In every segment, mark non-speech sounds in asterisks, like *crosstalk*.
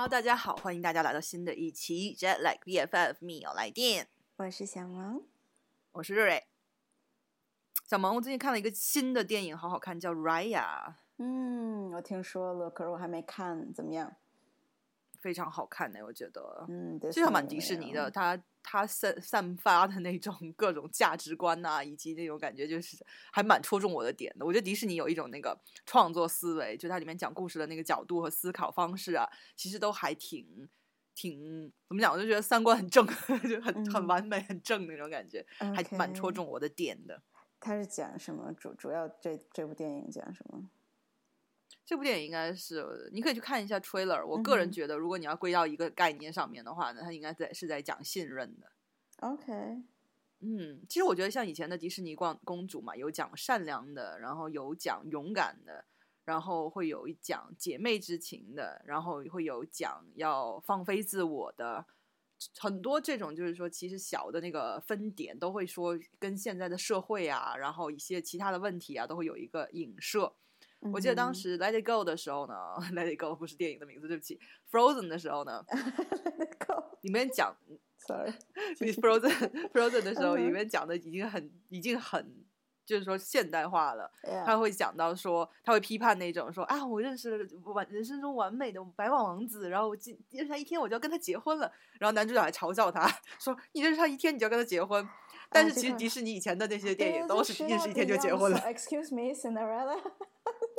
Hello，大家好，欢迎大家来到新的一期 Jet Like BFF 密友来电，我是小萌，我是瑞瑞。小萌，我最近看了一个新的电影，好好看，叫《Raya》，嗯，我听说了，可是我还没看，怎么样？非常好看呢，我觉得，嗯，其实蛮迪士尼的，它它散散发的那种各种价值观呐，以及那种感觉，就是还蛮戳中我的点的。我觉得迪士尼有一种那个创作思维，就它里面讲故事的那个角度和思考方式啊，其实都还挺挺怎么讲？我就觉得三观很正，*laughs* 就很很完美、很正那种感觉，还蛮戳中我的点的。它是讲什么？主主要这这部电影讲什么？这部电影应该是你可以去看一下 trailer。我个人觉得，如果你要归到一个概念上面的话呢，它应该在是在讲信任的。OK，嗯，其实我觉得像以前的迪士尼公公主嘛，有讲善良的，然后有讲勇敢的，然后会有一讲姐妹之情的，然后会有讲要放飞自我的，很多这种就是说，其实小的那个分点都会说跟现在的社会啊，然后一些其他的问题啊，都会有一个影射。我记得当时《Let It Go》的时候呢，《Let It Go》不是电影的名字，对不起，《Frozen》的时候呢，*laughs* 里面讲，*laughs* sorry，《Frozen》《Frozen》的时候，里面讲的已经很已经很就是说现代化了。他会讲到说，他会批判那种说啊，我认识了完人生中完美的白马王子，然后我认识他一天我就要跟他结婚了。然后男主角还嘲笑他 *laughs* 说，你认识他一天你就要跟他结婚。但是其实迪士尼以前的那些电影都是认识一天就结婚了。Excuse me, Cinderella。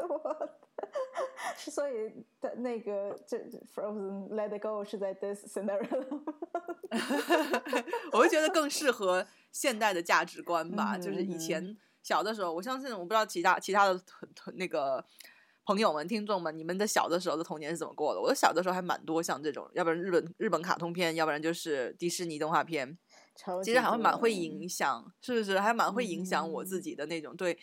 *laughs* 所以的那个这 Frozen Let It Go 是在 This scenario，*laughs* 我会觉得更适合现代的价值观吧。就是以前小的时候，我相信我不知道其他其他的那个朋友们、听众们，你们的小的时候的童年是怎么过的？我的小的时候还蛮多像这种，要不然日本日本卡通片，要不然就是迪士尼动画片，其实还会蛮会影响，是不是？还蛮会影响我自己的那种对。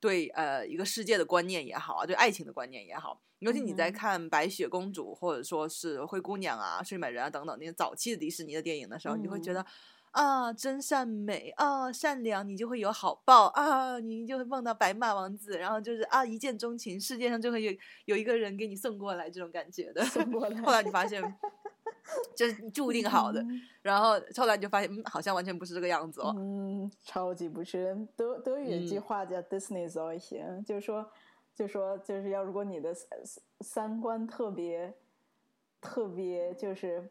对，呃，一个世界的观念也好啊，对爱情的观念也好，尤其你在看《白雪公主》或者说是《灰姑娘》啊、《睡美人》啊等等那些早期的迪士尼的电影的时候，你就会觉得啊，真善美啊，善良，你就会有好报啊，你就会梦到白马王子，然后就是啊，一见钟情，世界上就会有有一个人给你送过来这种感觉的。后来你发现。就是注定好的，然后后来你就发现，嗯，好像完全不是这个样子哦。嗯，超级不是。德德语有句话叫 “Disney s o l 就是说，就说就是要如果你的三观特别特别，就是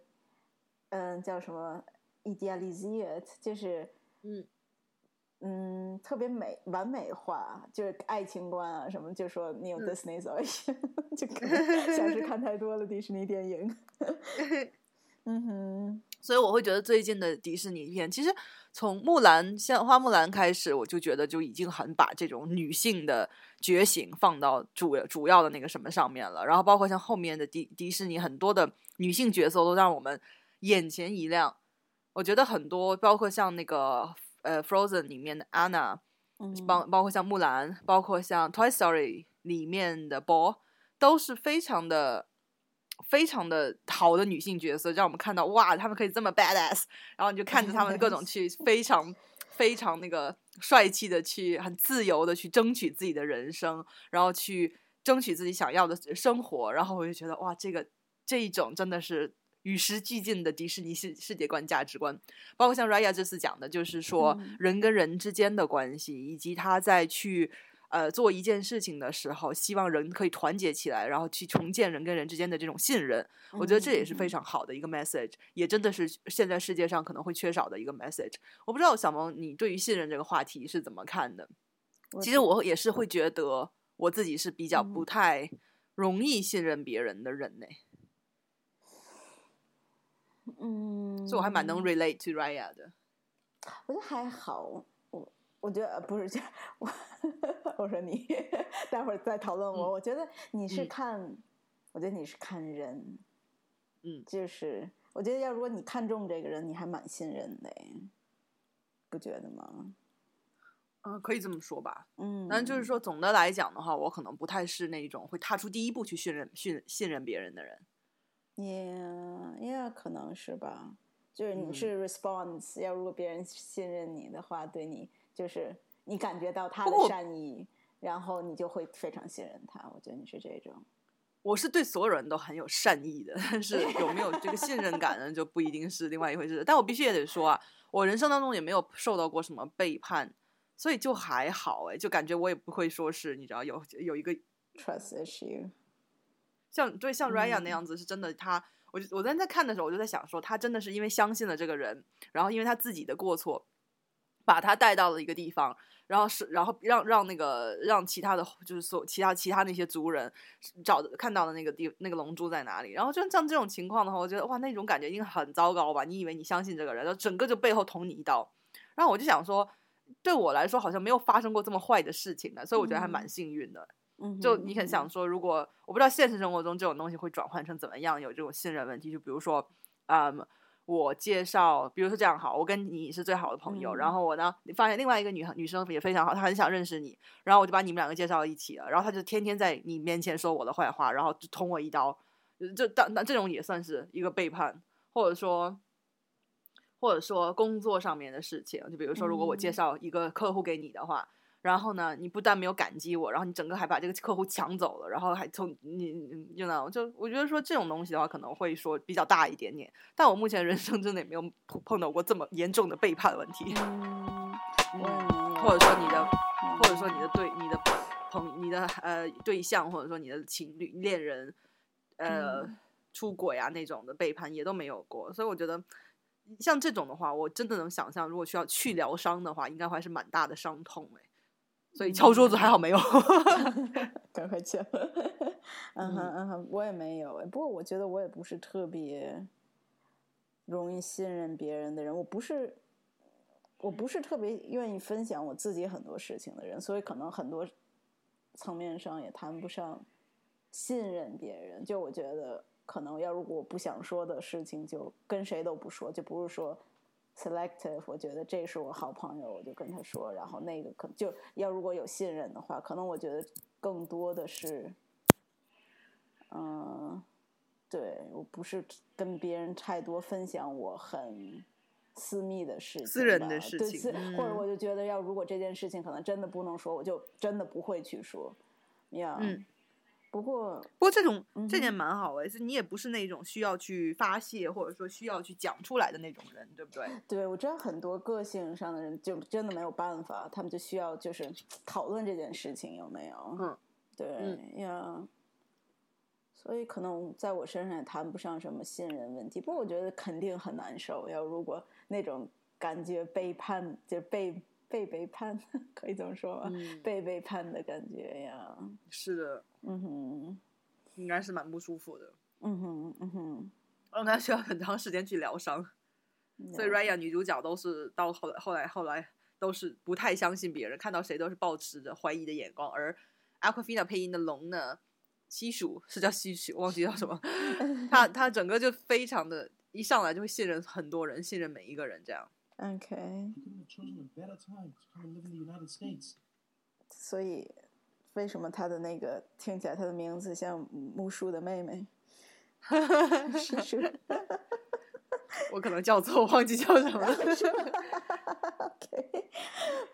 嗯，叫什么 “idealize it”，就是嗯嗯，特别美完美化，就是爱情观啊什么，就说你有 Disney s o l 就像是 *laughs* 看太多了迪士尼电影。*laughs* 嗯哼，所以我会觉得最近的迪士尼片，其实从木兰像花木兰开始，我就觉得就已经很把这种女性的觉醒放到主主要的那个什么上面了。然后包括像后面的迪迪士尼很多的女性角色都让我们眼前一亮。我觉得很多包括像那个呃 Frozen 里面的 Anna，包包括像木兰，包括像 Toy Story 里面的 Bo，都是非常的。非常的好的女性角色，让我们看到哇，她们可以这么 badass，然后你就看着她们各种去 *laughs* 非常非常那个帅气的去很自由的去争取自己的人生，然后去争取自己想要的生活，然后我就觉得哇，这个这一种真的是与时俱进的迪士尼世世界观价值观，包括像 Raya 这次讲的，就是说人跟人之间的关系，以及他在去。呃，做一件事情的时候，希望人可以团结起来，然后去重建人跟人之间的这种信任。我觉得这也是非常好的一个 message，也真的是现在世界上可能会缺少的一个 message。我不知道小萌，你对于信任这个话题是怎么看的？其实我也是会觉得我自己是比较不太容易信任别人的人呢。嗯，所以我还蛮能 relate to Raya 的。我觉得还好。我觉得不是这样，我 *laughs* 我说你待会儿再讨论我。我觉得你是看，我觉得你是看人，嗯，就是我觉得要如果你看中这个人，你还蛮信任的，不觉得吗？嗯，可以这么说吧。嗯，但就是说总的来讲的话，我可能不太是那种会踏出第一步去信任、信信任别人的人。也也可能是吧，就是你是 response，要如果别人信任你的话，对你。就是你感觉到他的善意，然后你就会非常信任他。我觉得你是这种。我是对所有人都很有善意的，但是 *laughs* 有没有这个信任感呢，就不一定是另外一回事。但我必须也得说啊，我人生当中也没有受到过什么背叛，所以就还好哎，就感觉我也不会说是你知道有有一个 trust issue，像对像 Ryan 那样子是真的，他我就我在在看的时候，我就在想说，他真的是因为相信了这个人，然后因为他自己的过错，把他带到了一个地方。然后是，然后让让那个让其他的就是所其他其他那些族人找看到的那个地那个龙珠在哪里。然后就像这种情况的话，我觉得哇，那种感觉一定很糟糕吧？你以为你相信这个人，然后整个就背后捅你一刀。然后我就想说，对我来说好像没有发生过这么坏的事情的，所以我觉得还蛮幸运的。嗯，就你很想说，如果我不知道现实生活中这种东西会转换成怎么样，有这种信任问题，就比如说，嗯。我介绍，比如说这样好，我跟你是最好的朋友，然后我呢，你发现另外一个女女生也非常好，她很想认识你，然后我就把你们两个介绍到一起了，然后她就天天在你面前说我的坏话，然后就捅我一刀，就当那这种也算是一个背叛，或者说，或者说工作上面的事情，就比如说如果我介绍一个客户给你的话。然后呢，你不但没有感激我，然后你整个还把这个客户抢走了，然后还从你你 know 就我觉得说这种东西的话，可能会说比较大一点点。但我目前人生真的也没有碰碰到过这么严重的背叛问题，*laughs* 或者说你的，或者说你的对你的朋你的呃对象，或者说你的情侣恋人，呃出轨啊那种的背叛也都没有过。所以我觉得像这种的话，我真的能想象，如果需要去疗伤的话，应该还是蛮大的伤痛哎。所以敲桌子还好没有，*laughs* 赶快敲。*laughs* 嗯哼嗯哼，我也没有不过我觉得我也不是特别容易信任别人的人。我不是，我不是特别愿意分享我自己很多事情的人，所以可能很多层面上也谈不上信任别人。就我觉得，可能要如果我不想说的事情，就跟谁都不说，就不是说。selective，我觉得这是我好朋友，我就跟他说。然后那个可就要如果有信任的话，可能我觉得更多的是，嗯，对我不是跟别人太多分享我很私密的事情、私人的事情，或者我就觉得要如果这件事情可能真的不能说，我就真的不会去说，呀。不过，不过这种这点蛮好的，是你也不是那种需要去发泄或者说需要去讲出来的那种人，对不对？对，我知道很多个性上的人就真的没有办法，他们就需要就是讨论这件事情有没有？嗯，对呀。所以可能在我身上也谈不上什么信任问题，不过我觉得肯定很难受。要如果那种感觉背叛，就被。被背叛，*laughs* 可以这么说吗？被背叛的感觉呀。是的，嗯哼，应该是蛮不舒服的。嗯哼，嗯哼，让他需要很长时间去疗伤。所以 Raya 女主角都是到后来，后来，后来都是不太相信别人，看到谁都是保持着怀疑的眼光。而 Aquafina 配音的龙呢，西蜀是叫西蜀，忘记叫什么。*laughs* 他他整个就非常的，一上来就会信任很多人，信任每一个人这样。OK。所以，为什么他的那个听起来他的名字像木叔的妹妹？*laughs* 哈哈哈哈哈！*laughs* 我可能叫错，忘记叫什么了。*laughs* OK，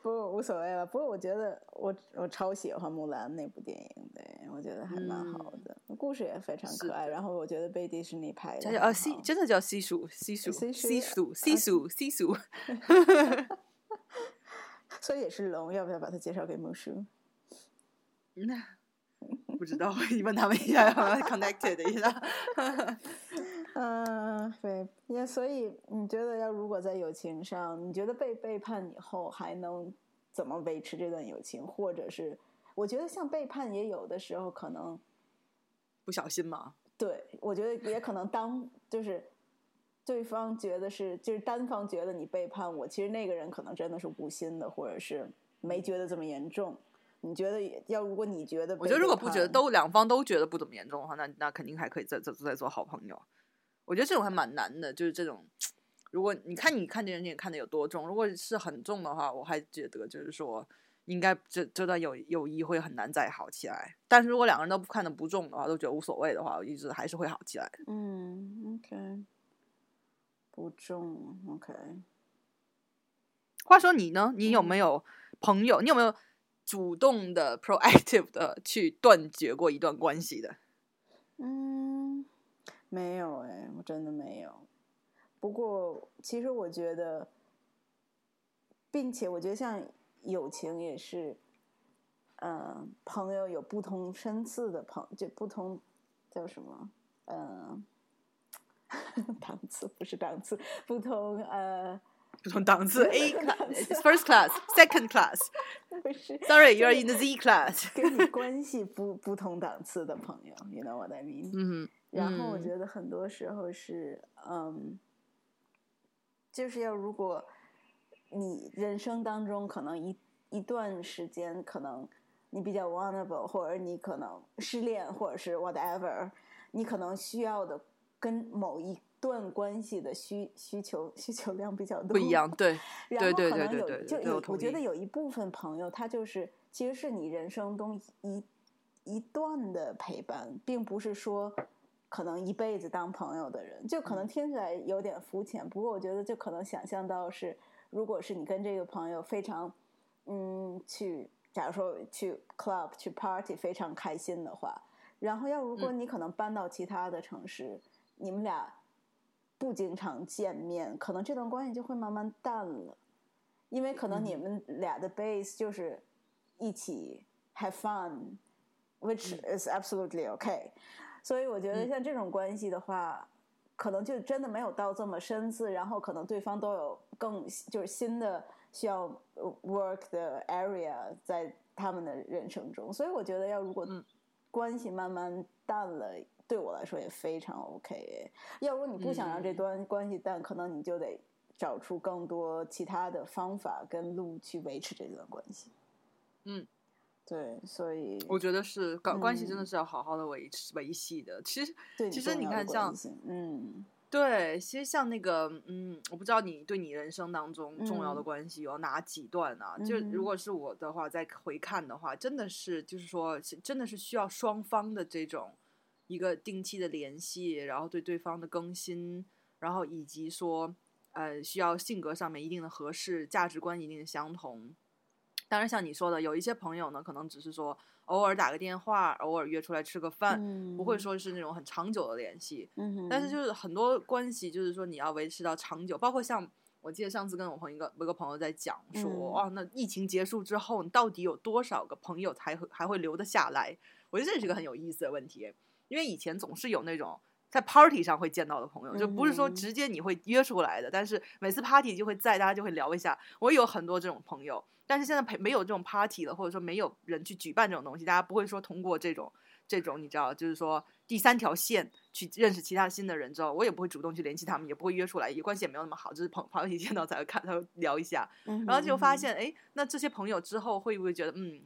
不无所谓了。不过我觉得我我超喜欢木兰那部电影，对我觉得还蛮好的，故事也非常可爱。然后我觉得被迪士尼拍的啊，西真的叫西蜀，西蜀，西蜀，西蜀，西蜀。所以也是龙，要不要把它介绍给木叔？那 *laughs* 不知道，你 *laughs* 问他们一下，connected 一下。*laughs* 嗯，对，也所以你觉得要如果在友情上，你觉得被背叛以后还能怎么维持这段友情？或者是我觉得像背叛也有的时候可能不小心嘛。对，我觉得也可能当就是对方觉得是就是单方觉得你背叛我，其实那个人可能真的是无心的，或者是没觉得这么严重。你觉得要如果你觉得，我觉得如果不觉得都两方都觉得不怎么严重的话，那那肯定还可以再再再做好朋友。我觉得这种还蛮难的，就是这种，如果你看你看这件事情看的有多重，如果是很重的话，我还觉得就是说，应该这这段友友谊会很难再好起来。但是如果两个人都看的不重的话，都觉得无所谓的话，我一直还是会好起来。嗯，OK，不重，OK。话说你呢？你有没有朋友？你有没有主动的、proactive 的去断绝过一段关系的？嗯，没有哎，我真的没有。不过，其实我觉得，并且我觉得像友情也是，嗯，朋友有不同层次的朋，就不同叫什么，嗯，*laughs* 档次不是档次，不同呃。不同档次，A class、First class、Second class。不是，Sorry，you're in the Z class。跟你关系不不同档次的朋友，You know what I mean？嗯。然后我觉得很多时候是，嗯，就是要如果你人生当中可能一一段时间，可能你比较 vulnerable，或者你可能失恋，或者是 whatever，你可能需要的跟某一。段关系的需需求需求量比较多，不一样，对，然后可能有就有，我觉得有一部分朋友，他就是其实是你人生中一一段的陪伴，并不是说可能一辈子当朋友的人，就可能听起来有点肤浅。不过我觉得就可能想象到是，如果是你跟这个朋友非常嗯去，假如说去 club 去 party 非常开心的话，然后要如果你可能搬到其他的城市，你们俩。不经常见面，可能这段关系就会慢慢淡了，因为可能你们俩的 base 就是一起 have fun，which is absolutely okay。所以我觉得像这种关系的话，可能就真的没有到这么深次，然后可能对方都有更就是新的需要 work 的 area 在他们的人生中，所以我觉得要如果关系慢慢淡了。对我来说也非常 OK。要如果你不想让这段关系淡，可能你就得找出更多其他的方法跟路去维持这段关系。嗯，对，所以我觉得是关关系真的是要好好的维持维系的。其实，其实你看，像嗯，对，其实像那个嗯，我不知道你对你人生当中重要的关系有哪几段啊？就如果是我的话，再回看的话，真的是就是说，真的是需要双方的这种。一个定期的联系，然后对对方的更新，然后以及说，呃，需要性格上面一定的合适，价值观一定的相同。当然，像你说的，有一些朋友呢，可能只是说偶尔打个电话，偶尔约出来吃个饭，不会说是那种很长久的联系。嗯但是就是很多关系，就是说你要维持到长久，包括像我记得上次跟我朋友一个一个朋友在讲说，哦，那疫情结束之后，你到底有多少个朋友才会还会留得下来？我觉得这是一个很有意思的问题。因为以前总是有那种在 party 上会见到的朋友，就不是说直接你会约出来的，但是每次 party 就会在，大家就会聊一下。我有很多这种朋友，但是现在陪没有这种 party 了，或者说没有人去举办这种东西，大家不会说通过这种这种你知道，就是说第三条线去认识其他新的人之后，我也不会主动去联系他们，也不会约出来，也关系也没有那么好，就是朋朋友一见到才会看，才会聊一下，然后就发现，哎，那这些朋友之后会不会觉得，嗯，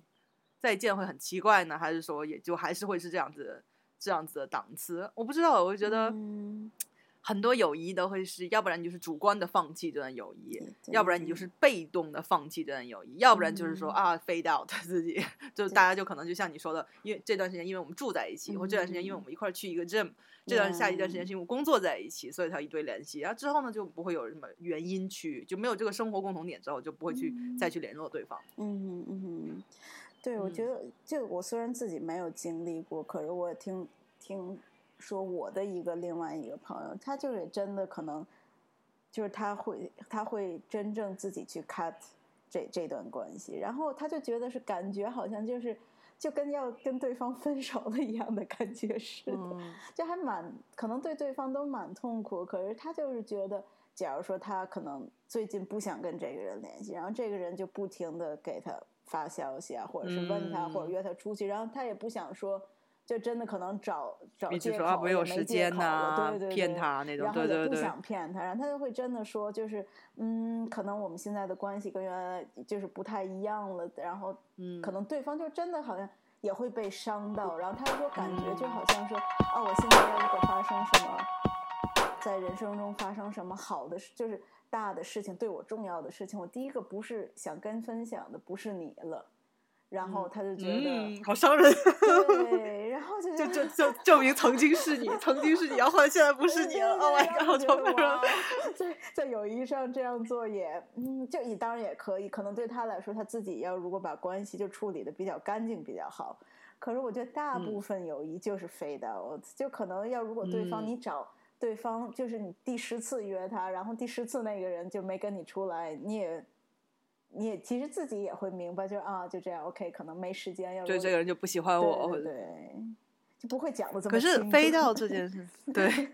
再见会很奇怪呢？还是说也就还是会是这样子？这样子的档次，我不知道。我就觉得 *tsk* 很多友谊都会是，要不然你就是主观的放弃这段友谊，要不然你就是被动的放弃这段友谊，要不然就是说啊，fade *laughs* out 自己，就大家就可能就像你说的，因为这段时间因为我们住在一起，或这段时间因为我们一块儿去一个 gym，这段下一段时间是因为工作在一起，所以才一堆联系。然后之后呢，就不会有什么原因去，就没有这个生活共同点之后，就不会去再去联络对方。嗯嗯嗯。对，我觉得就我虽然自己没有经历过，可是我听听说我的一个另外一个朋友，他就是真的可能，就是他会他会真正自己去 cut 这这段关系，然后他就觉得是感觉好像就是就跟要跟对方分手了一样的感觉似的，*laughs* 就还蛮可能对对方都蛮痛苦，可是他就是觉得，假如说他可能最近不想跟这个人联系，然后这个人就不停的给他。发消息啊，或者是问他，或者约他出去，然后他也不想说，就真的可能找找借口，没有时间呐，对对对，骗他那种，然后也不想骗他，然后他就会真的说，就是嗯，可能我们现在的关系跟原来就是不太一样了，然后嗯，可能对方就真的好像也会被伤到，然后他说感觉就好像说，啊，我现在要如果发生什么，在人生中发生什么好的事，就是。大的事情对我重要的事情，我第一个不是想跟分享的不是你了，然后他就觉得、嗯，好伤人。对，然后就就就就证明曾经是你，曾经是你，然后现在不是你了。Oh my god！我觉得受不了。在在友谊上这样做也，嗯，就也当然也可以，可能对他来说，他自己要如果把关系就处理的比较干净比较好。可是我觉得大部分友谊就是 fade out，、就可能要如果对方嗯你找对方，就是你第十次约他，然后第十次那个人就没跟你出来，你也。你也其实自己也会明白，就啊，就这样，OK，可能没时间，要对，这个人就不喜欢我，对对，就不会讲的这么可是飞到这件事，*laughs* 对，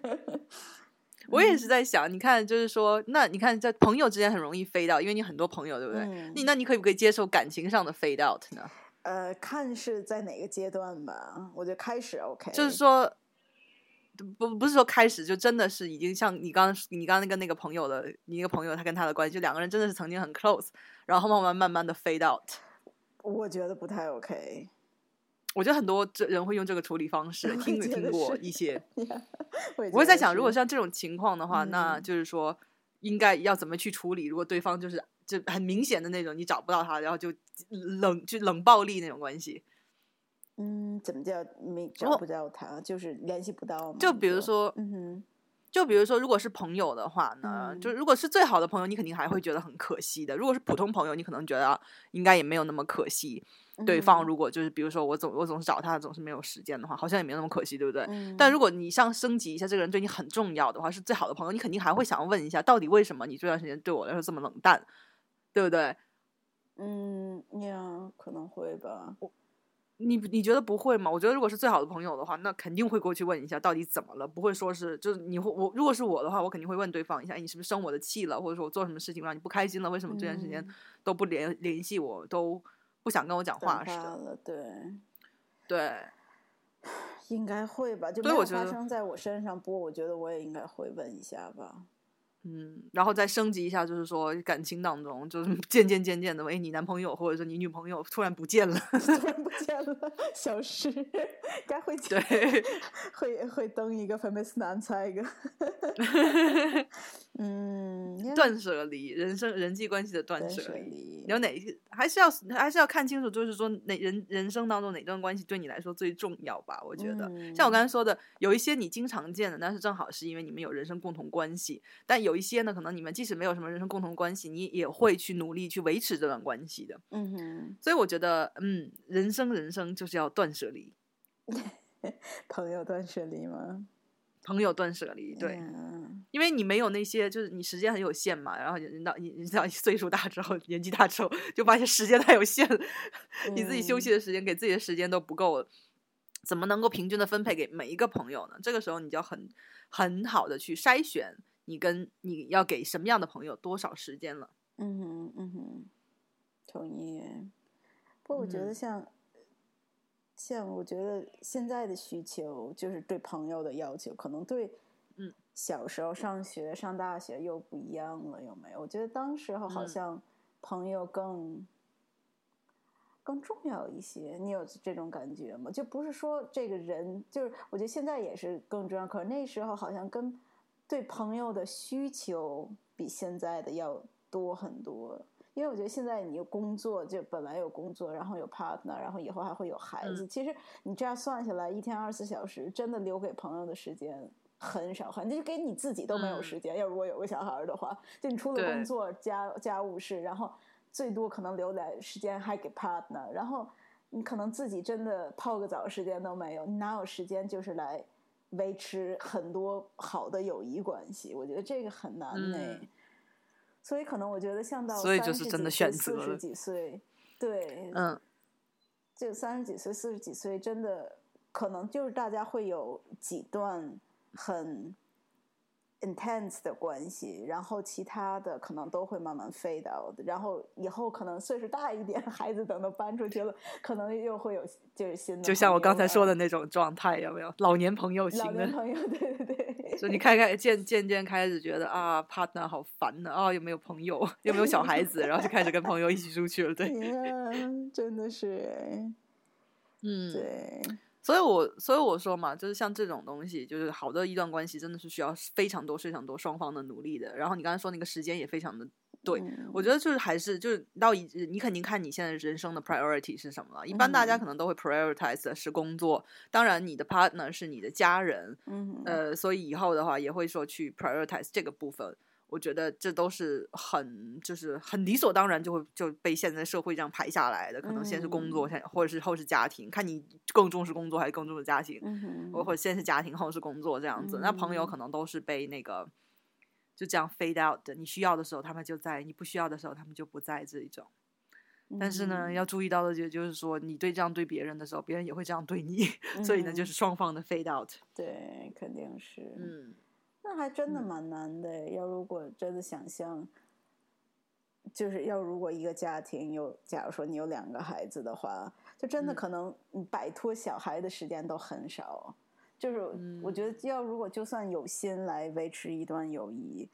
我也是在想，你看，就是说，那你看，在朋友之间很容易飞到，因为你很多朋友，对不对？嗯你那你可不可以接受感情上的 fade out 呢？呃，看是在哪个阶段吧。我觉得开始 OK，就是说，不不是说开始就真的是已经像你刚刚你刚刚跟那个朋友的，你一个朋友他跟他的关系，就两个人真的是曾经很 close，然后慢慢慢慢的 fade out。我觉得不太 OK。我觉得很多这人会用这个处理方式，听没听过一些。*laughs* 我我会在想，如果像这种情况的话，那嗯就是说应该要怎么去处理？如果对方就是就很明显的那种，你找不到他，然后就冷就冷暴力那种关系。嗯，怎么叫没我找不到他，就是联系不到吗？就比如说，嗯哼，就比如说，如果是朋友的话呢，嗯就如果是最好的朋友，你肯定还会觉得很可惜的。如果是普通朋友，你可能觉得啊应该也没有那么可惜。对方嗯如果就是比如说我总我总是找他，总是没有时间的话，好像也没有那么可惜，对不对？嗯但如果你想升级一下，这个人对你很重要的话，是最好的朋友，你肯定还会想要问一下，到底为什么你这段时间对我来说这么冷淡，对不对？嗯呀，可能会吧。你你觉得不会吗？我觉得如果是最好的朋友的话，那肯定会过去问一下到底怎么了，不会说是就是你会我如果是我的话，我肯定会问对方一下，哎，你是不是生我的气了，或者说我做什么事情让你不开心了？为什么这段时间嗯都不联联系我，都不想跟我讲话似的？了，对，对，应该会吧。就没有发生在我身上，不过我觉得我也应该会问一下吧。嗯，然后再升级一下，就是说感情当中，就是 *laughs* 渐渐渐渐的，哎，你男朋友或者说你女朋友突然不见了，*laughs* 突然不 *laughs* 见了，消失，该会对，会会登一个 famous 男猜一个。嗯，断舍离，人生人际关系的断断舍舍离。有哪还是要还是要看清楚，就是说哪人人生当中哪段关系对你来说最重要吧？我觉得，像我刚才说的，有一些你经常见的，但是正好是因为你们有人生共同关系；但有一些呢，可能你们即使没有什么人生共同关系，你也会去努力去维持这段关系的。嗯哼，所以我觉得，嗯，人生人生就是要断舍离，*laughs* 朋友断舍离吗？朋友断舍离，对。嗯因为你没有那些，就是你时间很有限嘛，然后人到你你到岁数大之后，年纪大之后，就发现时间太有限了，你自己休息的时间，给自己的时间都不够了，怎么能够平均的分配给每一个朋友呢？这个时候你就要很很好的去筛选你跟你要给什么样的朋友多少时间了。嗯哼嗯哼，同意。不过我觉得嗯像、像我觉得现在的需求就是对朋友的要求，可能对嗯小时候上学上大学又不一样了，有没有？我觉得当时候好嗯像朋友更。更重要一些，你有这种感觉吗？就不是说这个人，就是我觉得现在也是更重要，可是那时候好像跟对朋友的需求比现在的要多很多。因为我觉得现在你有工作，就本来有工作，然后有 partner，然后以后还会有孩子。嗯其实你这样算下来，一天二十四小时，真的留给朋友的时间很少，很就给你自己都没有嗯时间。要如果有个小孩儿的话，就你除了工作、家家务事，然后最多可能留点时间还给 partner，然后你可能自己真的泡个澡时间都没有，你哪有时间就是来维持很多好的友谊关系？我觉得这个很难呢、嗯所以可能我觉得像到所以就是真的选择四十几岁，对，嗯，就三十几岁、四十几岁，真的可能就是大家会有几段很 intense 的关系，然后其他的可能都会慢慢 fade out，然后以后可能岁数大一点，*laughs* 孩子等到搬出去了，可能又会有就是新的，就像我刚才说的。那种状态，有没有？老年朋友老型的，年朋友，对对对，就你开开渐渐渐开始觉得啊，partner 好烦呢，啊，有没有朋友，*laughs* 有没有小孩子，然后就开始跟朋友一起出去了，对，呀，真的是哎，嗯，对，所以我所以我说嘛，就是像这种东西，就是好的一段关系，真的是需要非常多非常多双方的努力的。然后你刚才说那个时间也非常的对，我觉得就是还是就是到一你肯定看你现在人生的 priority 是什么了。一般大家可能都会 prioritize 的是工作，当然你的 partner 是你的家人，嗯呃，所以以后的话也会说去 prioritize 这个部分。我觉得这都是很就是很理所当然就会就被现在社会这样排下来的。可能先是工作，先或者是后是家庭，看你更重视工作还是更重视家庭，嗯或者先是家庭后是工作这样子。那朋友可能都是被那个就这样 fade out 的。你需要的时候他们就在，你不需要的时候他们就不在这一种。但是呢，要注意到的就就是说，你对这样对别人的时候，别人也会这样对你。*laughs* 所以呢，就是双方的 fade out。对，肯定是。嗯。那还真的蛮难的。要如果真的想象，就是要如果一个家庭有，假如说你有两个孩子的话，就真的可能摆脱小孩的时间都很少。就是我觉得，要如果就算有心来维持一段友谊。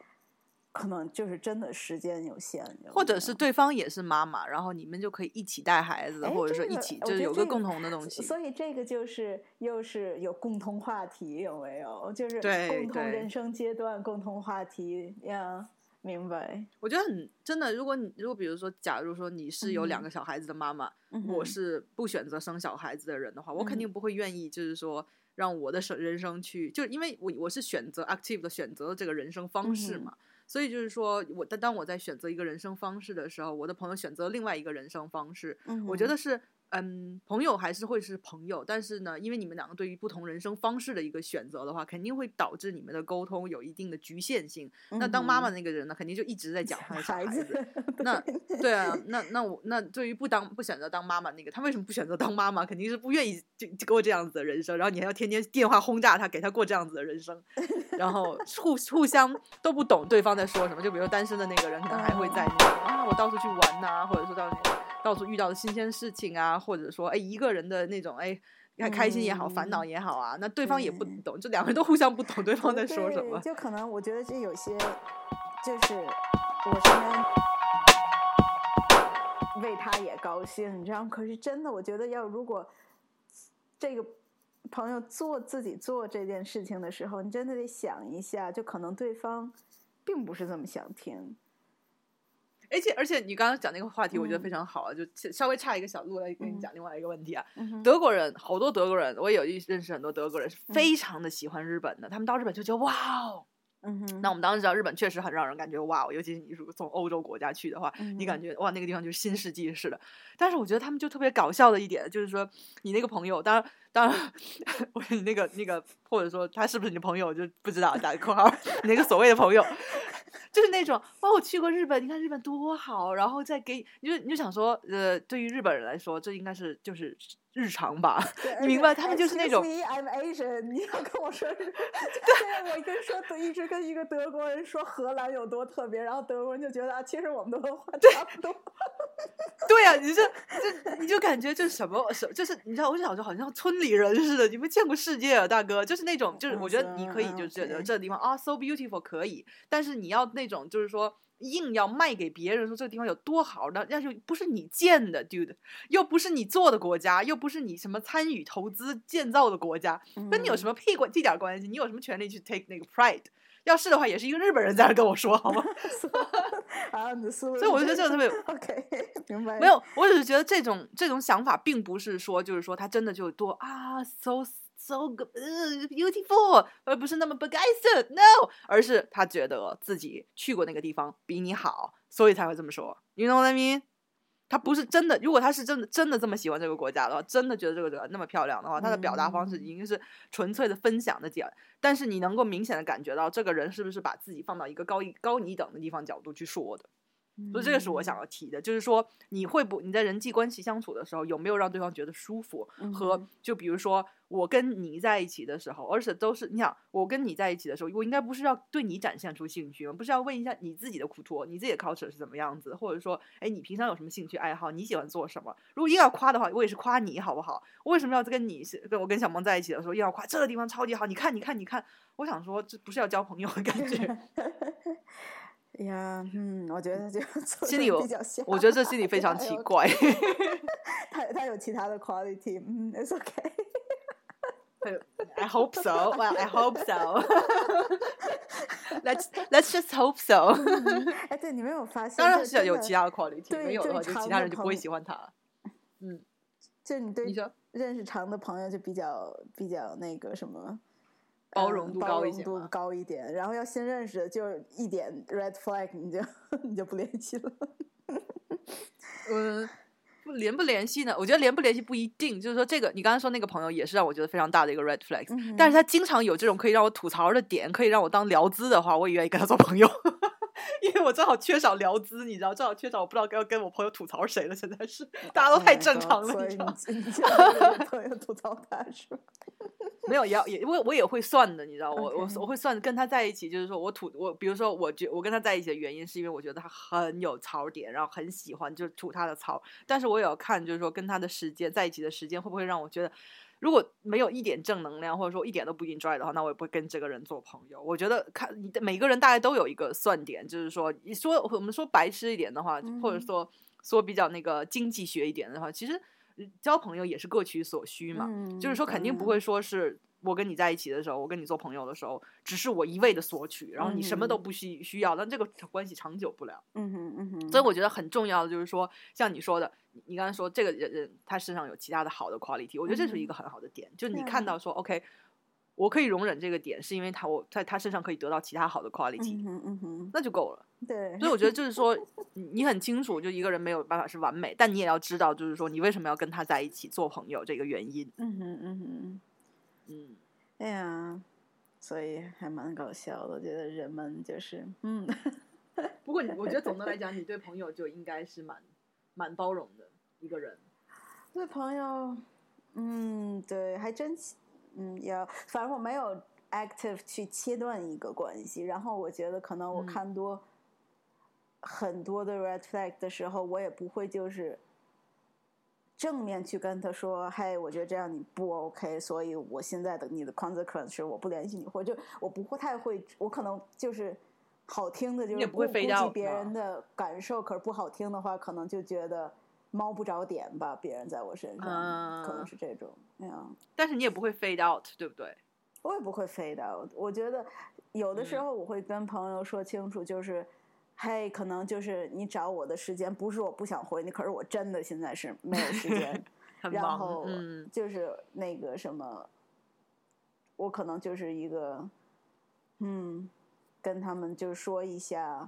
可能就是真的时间有限，或者是对方也是妈妈，然后你们就可以一起带孩子，或者说一起就是有个共同的东西。所以这个就是又是有共同话题，有没有？就是共同人生阶段共同话题呀，明白？我觉得很真的。如果你如果比如说，假如说你是有两个小孩子的妈妈，我是不选择生小孩子的人的话，我肯定不会愿意，就是说让我的生人生去，就是因为我我是选择 active 的选择这个人生方式嘛。所以就是说，我当当我在选择一个人生方式的时候，我的朋友选择另外一个人生方式，我觉得是。嗯，朋友还是会是朋友，但是呢，因为你们两个对于不同人生方式的一个选择的话，肯定会导致你们的沟通有一定的局限性。那当妈妈那个人呢，肯定就一直在讲他的小孩子。那对啊，那那我那对于不当不选择当妈妈那个，他为什么不选择当妈妈？肯定是不愿意就过这样子的人生。然后你还要天天电话轰炸他，给他过这样子的人生，*laughs* 然后互互相都不懂对方在说什么。就比如说单身的那个人，可能还会在那啊，我到处去玩呐，或者说到。到处遇到的新鲜事情啊，或者说哎一个人的那种哎，开心也好，烦恼也好啊，那对方也不懂，就两个人都互相不懂对方在说什么。就可能我觉得这有些，就是我身边为他也高兴，你知道可是真的，我觉得要如果这个朋友做自己做这件事情的时候，你真的得想一下，就可能对方并不是这么想听。而且而且，你刚刚讲那个话题，我觉得非常好啊！就稍微差一个小路来跟你讲另外一个问题啊。德国人好多德国人，我也有一认识很多德国人，是非常的喜欢日本的。他们到日本就觉得哇哦。嗯哼。那我们当时知道日本确实很让人感觉哇哦，尤其是你如果从欧洲国家去的话，你感觉哇那个地方就是新世纪似的。但是我觉得他们就特别搞笑的一点就是说，你那个朋友，当然当然，*laughs* 我你那个那个，或者说他是不是你的朋友，就不知道打个括号，你那个所谓的朋友。*laughs* 就是那种，哇，我去过日本，你看日本多好，然后再给，你就你就想说，呃，对于日本人来说，这应该是就是日常吧？你明白，他们就是那种。I'm Asian，你要跟我说，*laughs* 对，我跟说，一直跟一个德国人说荷兰有多特别，然后德国人就觉得啊，其实我们的文化差不多。对呀，你这这你就感觉就是什么什，就是你知道，我小时候好像村里人似的，你没见过世界啊，大哥，就是那种，就是我觉得你可以就觉得这个地方啊，so beautiful 可以，但是你要那种就是说硬要卖给别人说这个地方有多好，那那就不是你建的，dude，又不是你做的国家，又不是你什么参与投资建造的国家，跟你有什么屁关这点关系？你有什么权利去 take 那个 pride？要是的话，也是一个日本人在那跟我说，好吗？*laughs* 所以我就觉得这个特别 OK，*laughs* 明白。没有，我只是觉得这种这种想法，并不是说就是说他真的就多啊，so so，beautiful，而不是那么 b e g e i s t e r n o 而是他觉得自己去过那个地方比你好，所以才会这么说。You know what I mean？他不是真的，如果他是真的真的这么喜欢这个国家的话，真的觉得这个国家那么漂亮的话，他的表达方式已经是纯粹的分享的点。但是你能够明显的感觉到，这个人是不是把自己放到一个高一高你等的地方角度去说的？所以这个是我想要提的，就是说你会不你在人际关系相处的时候，有没有让对方觉得舒服？和就比如说。我跟你在一起的时候，而且都是你想，我跟你在一起的时候，我应该不是要对你展现出兴趣吗？不是要问一下你自己的苦托，你自己的 culture 是怎么样子，或者说，哎，你平常有什么兴趣爱好？你喜欢做什么？如果硬要夸的话，我也是夸你好不好？我为什么要跟你是跟我跟小萌在一起的时候硬要夸这个地方超级好？你看，你看，你看，我想说，这不是要交朋友的感觉。*laughs* 呀，嗯，我觉得就 *laughs* 心里有，我觉得这心里非常奇怪。*laughs* *laughs* 他他有其他的 quality，嗯，it's okay。I hope so. Well, I hope so. Let's Let's just hope so。哎，对，你没有发现？当然是有其他的 quality，对没有的话，就对其他人就不会喜欢他。嗯，就你对你说认识长的朋友就比较比较那个什么。包容度嗯包容度高一些高一点，然后要先认识的，就一点 red flag 你就你就不联系了。嗯，不联不联系呢？我觉得联不联系不一定，就是说这个你刚才说那个朋友也是让我觉得非常大的一个 red flag，、嗯但是他经常有这种可以让我吐槽的点，可以让我当聊资的话，我也愿意跟他做朋友。我正好缺少聊资，你知道，正好缺少我不知道该要跟我朋友吐槽谁了，现在是大家都太正常了，你知道吗。朋友吐槽他是吧？*laughs* 没有，也要也我我也会算的，你知道，我我我会算跟他在一起，就是说我吐我，比如说我觉我跟他在一起的原因是因为我觉得他很有槽点，然后很喜欢就吐他的槽，但是我也要看就是说跟他的时间在一起的时间会不会让我觉得。如果没有一点正能量，或者说一点都不 enjoy 的话，那我也不会跟这个人做朋友。我觉得看你的每个人大概都有一个算点，就是说，你说我们说白痴一点的话，或者嗯说说比较那个经济学一点的话，其实交朋友也是各取所需嘛。就是说肯定不嗯会说是我跟你在一起的时候，我跟你做朋友的时候，只是我一味的索取，然后你什么都嗯不需需要，但这个关系长久不了。嗯哼嗯哼，所以我觉得很重要的就是说，像你说的，你你刚才说这个人人他身上有其他的好的 quality，我觉得这是一嗯个很好的点，就你看到说 OK。我可以容忍这个点，是因为他我在他身上可以得到其他好的 quality，、嗯哼嗯哼，那就够了。对，所以我觉得就是说，你你很清楚，就一个人没有办法是完美，但你也要知道，就是说你为什么要跟他在一起做朋友这个原因。嗯哼嗯哼，嗯，哎呀，所以还蛮搞笑的，我觉得人们就是嗯。*laughs* 不过你我觉得总的来讲，*laughs* 你对朋友就应该是蛮蛮包容的一个人。*laughs* 对朋友，嗯，对，还真，嗯，要，反正我没有 active 去切断一个关系。然后我觉得可能我嗯看多、很多的 red flag 的时候，我也不会就是正面去跟他说，嘿，我觉得这样你不 OK，所以我现在的你的 consequence 是我不联系你，或者就我不会太会，我可能就是。好听的就是也不会是顾及别人的感受，可是不好听的话，可能就觉得猫不着点吧，别人在我身上，可能嗯是这种那样。但是你也不会 fade out，对不对？我也不会 fade out，，我觉得有的时嗯候我会跟朋友说清楚，就是，嘿，可能就是你找我的时间不是我不想回你，可是我真的现在是没有时间，*laughs* 然后嗯。就是那个什么，我可能就是一个，嗯，跟他们就说一下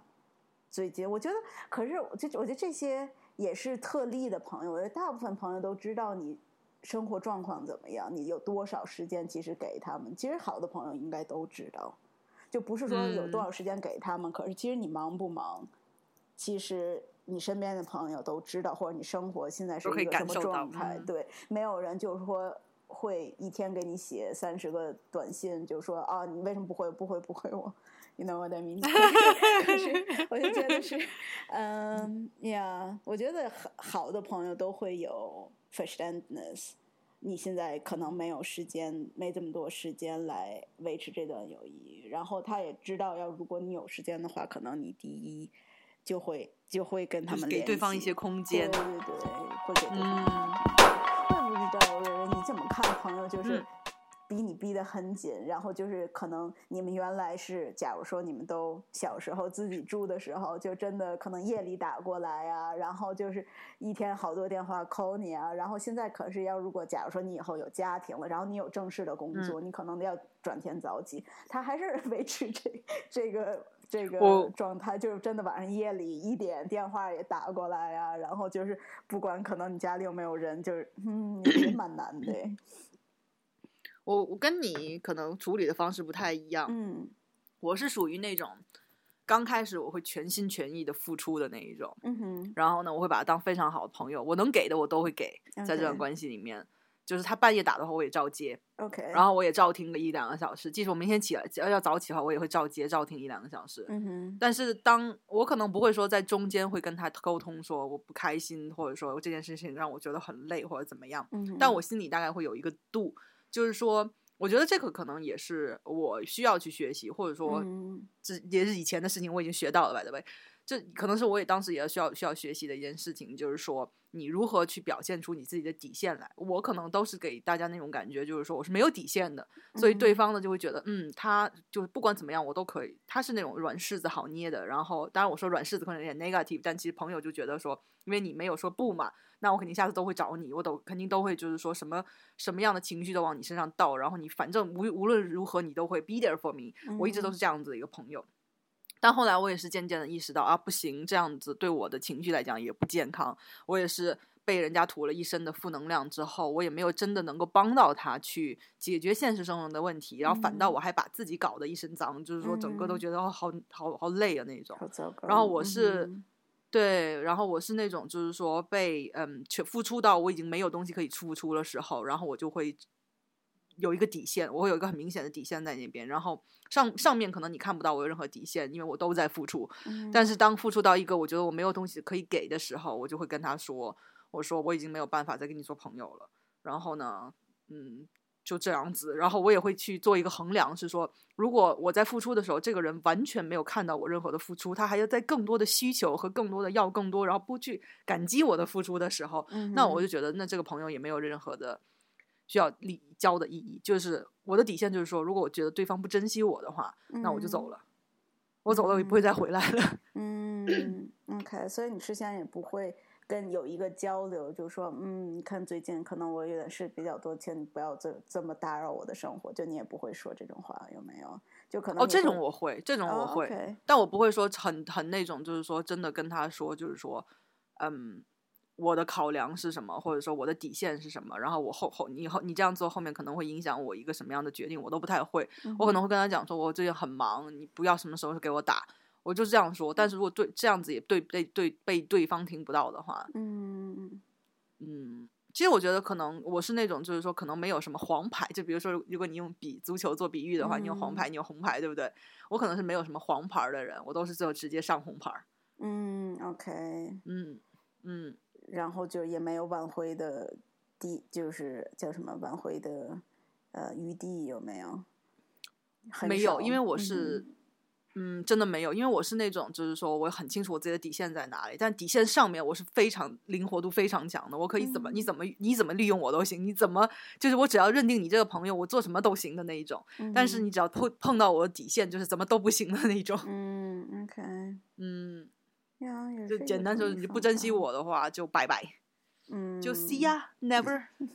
最近，我觉得，可是我就我觉得这些也是特例的朋友，我觉得大部分朋友都知道你生活状况怎么样，你有多少时间其实给他们，其实好的朋友应该都知道，就不是说有多嗯少时间给他们，可是其实你忙不忙，其实。你身边的朋友都知道，或者你生活现在是一个什么状态？嗯对，没有人就是说会一天给你写三十个短信，就说啊，你为什么不回不回不回我？You know what I mean？可是可是我就觉得是，嗯呀，我觉得好好的朋友都会有 verständnis。你现在可能没有时间，没这么多时间来维持这段友谊，然后他也知道，要如果你有时间的话，可能你第一就会就会跟他们联给对方一系些空对间。对对对，会给对方。嗯我也不知道，人你怎么看朋友就是嗯逼你逼得很紧，然后就是可能你们原来是，假如说你们都小时候自己住的时候，就真的可能夜里打过来啊，然后就是一天好多电话 call 你啊，然后现在可是要如果假如说你以后有家庭了，然后你有正式的工作，你可能要转天早起，他还是 *laughs* 维持这这个。这个状态就是真的，晚上夜里一点电话也打过来呀、然后就是不管可能你家里有没有人，就是嗯，也蛮难的诶。*clears throat* 我我跟你可能处理的方式不太一样，嗯我是属于那种刚开始我会全心全意的付出的那一种，嗯哼，然后呢，我会把他当非常好的朋友，我能给的我都会给，在这段关系里面。就是他半夜打的话，我也照接，OK，然后我也照听个一两个小时。即使我明天起来要要早起的话，我也会照接照听一两个小时。嗯哼，但是当我可能不会说在中间会跟他沟通说我不开心，或者说这件事情让我觉得很累或者怎么样，嗯，但我心里大概会有一个度，就是说，我觉得这个可能也是我需要去学习，或者说嗯这也是以前的事情，我已经学到了，by the way。这可能是我也当时也需要需要学习的一件事情，就是说你如何去表现出你自己的底线来。我可能都是给大家那种感觉，就是说我是没有底线的，所以对方呢就会觉得，嗯，他就不管怎么样我都可以，他是那种软柿子好捏的。然后当然我说软柿子可能有点 negative，但其实朋友就觉得说，因为你没有说不嘛，那我肯定下次都会找你，我都肯定都会就是说什么什么样的情绪都往你身上倒，然后你反正无无论如何你都会 be there for me，我一直都是这样子的一个朋友。但后来我也是渐渐的意识到啊，不行，这样子对我的情绪来讲也不健康。我也是被人家吐了一身的负能量之后，我也没有真的能够帮到他去解决现实生活的问题，然后反倒我还把自己搞得一身脏，就是说整个都觉得好好好累啊那种。然后我是对，然后我是那种就是说被嗯全付出到我已经没有东西可以付出的时候，然后我就会。有一个底线，我会有一个很明显的底线在那边，然后上上面可能你看不到我有任何底线，因为我都在付出。但是当付出到一个我觉得我没有东西可以给的时候，我就会跟他说：“我说我已经没有办法再跟你做朋友了。”然后呢，嗯，就这样子。然后我也会去做一个衡量，是说如果我在付出的时候，这个人完全没有看到我任何的付出，他还要在更多的需求和更多的要更多，然后不去感激我的付出的时候，那我就觉得那这个朋友也没有任何的。需要立交的意义，就是我的底线，就是说，如果我觉得对方不珍惜我的话，那我就走了。我走了，我也不会再回来了。*laughs* 嗯，OK，所以你之前也不会跟有一个交流，就是说，嗯，你看最近可能我有点事比较多，请你不要这这么打扰我的生活，就你也不会说这种话，有没有？就可能哦，这种我会，这种我会，但我不会说很很那种，就是说真的跟他说，就是说，嗯。我的考量是什么，或者说我的底线是什么？然后我后后你后你这样做后面可能会影响我一个什么样的决定，我都不太会。我可能会跟他讲说，我最近很忙，你不要什么时候给我打，我就这样说。但是如果对这样子也对被对被对方听不到的话，嗯嗯，其实我觉得可能我是那种就是说可能没有什么黄牌，就比如说如果你用比足球做比喻的话，你有黄牌，你有红牌，对不对？我可能是没有什么黄牌的人，我都是最后直接上红牌。嗯，OK，嗯嗯。然后就也没有挽回的地，就是叫什么挽回的呃余地有没有？没有，因为我是嗯，真的没有，因为我是那种就是说我很清楚我自己的底线在哪里，但底线上面我是非常灵活度非常强的，我可以怎么你怎么你怎么利用我都行，你怎么就是我只要认定你这个朋友，我做什么都行的那一种。但是你只要碰碰到我的底线，就是怎么都不行的那一种。嗯，OK，*laughs* 嗯。就简单说，你不珍惜我的话，就拜拜。嗯，就 see 呀，never。*laughs*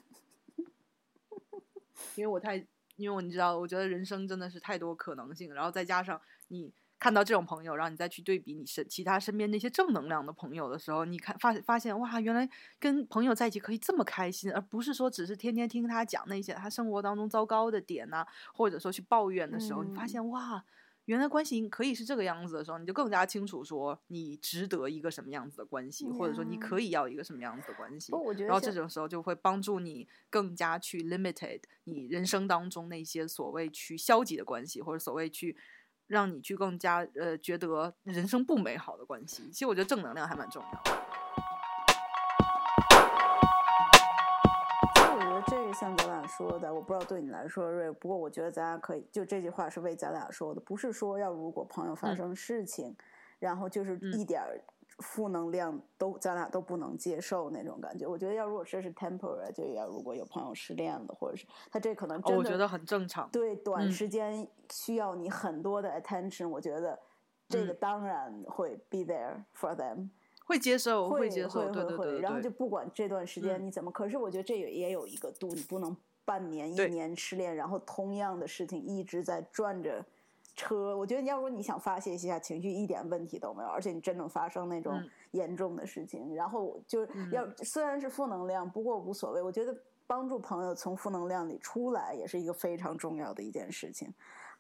因为我太，因为我你知道，我觉得人生真的是太多可能性，然后再加上你看到这种朋友，然后你再去对比你身其他身边那些正能量的朋友的时候，你看发发现哇，原来跟朋友在一起可以这么开心，而不是说只是天天听他讲那些他生活当中糟糕的点呐，或者说去抱怨的时候，你发现哇。原来关系可以是这个样子的时候，你就更加清楚说你值得一个什么样子的关系，或者说你可以要一个什么样子的关系。然后这种时候就会帮助你更加去 limited 你人生当中那些所谓去消极的关系，或者所谓去让你去更加呃觉得人生不美好的关系。其实我觉得正能量还蛮重要的。这。像咱俩说的，我不知道对你来说，瑞。不过我觉得咱俩可以，就这句话是为咱俩说的，不是说要如果朋友发生事情，然后就是一点负能量都咱俩都不能接受那种感觉。我觉得要如果这是 temporary，就要如果有朋友失恋了，或者是他这可能真的，我觉得很正常。对，短时间需要你很多的 attention，我觉得这个当然会 be there for them。会接受，会接受，对对对。然后就不管这段时间你怎么，可是我觉得这也也有一个度，你不能半年一年失恋，然后同样的事情一直在转着车。我觉得，要说你想发泄一下情绪，一点问题都没有，而且你真正发生那种严重的事情，然后就是要虽然是负能量，不过无所谓。我觉得帮助朋友从负能量里出来，也是一个非常重要的一件事情。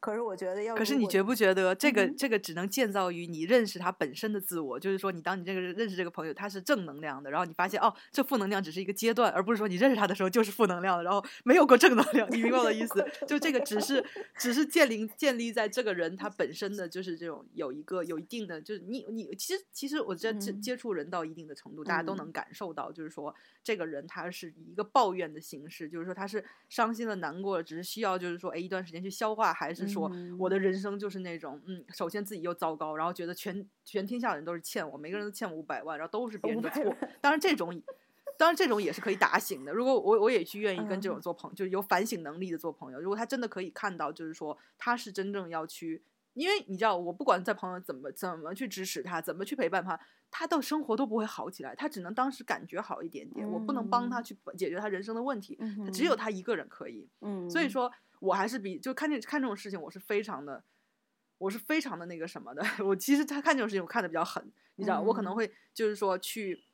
可是我觉得要，可是你觉不觉得这个这个只能建造于你认识他本身的自我？就是说，你当你这个认识这个朋友，他是正能量的，然后你发现哦，这负能量只是一个阶段，而不是说你认识他的时候就是负能量的，然后没有过正能量。你明白我的意思？就这个只是只是建立建立在这个人他本身的就是这种有一个有一定的，就是你你其实其实我觉得接接触人到一定的程度，大家都能感受到，就是说这个人他是以一个抱怨的形式，就是说他是伤心了难过了，只是需要就是说哎一段时间去消化，还是。说我的人生就是那种，嗯，首先自己又糟糕，然后觉得全全天下人都是欠我，每个人都欠我五百万，然后都是别人的错。当然这种，当然这种也是可以打醒的。如果我我也去愿意跟这种做朋友，就有反省能力的做朋友。如果他真的可以看到，就是说他是真正要去。因为你知道，我不管在朋友怎么怎么去支持他，怎么去陪伴他，他的生活都不会好起来。他只能当时感觉好一点点，我不能帮他去解决他人生的问题。他只有他一个人可以。嗯，所以说我还是比就看这看这种事情，我是非常的，我是非常的那个什么的。*laughs* 我其实他看这种事情，我看的比较狠，你知道，我可能会就是说去，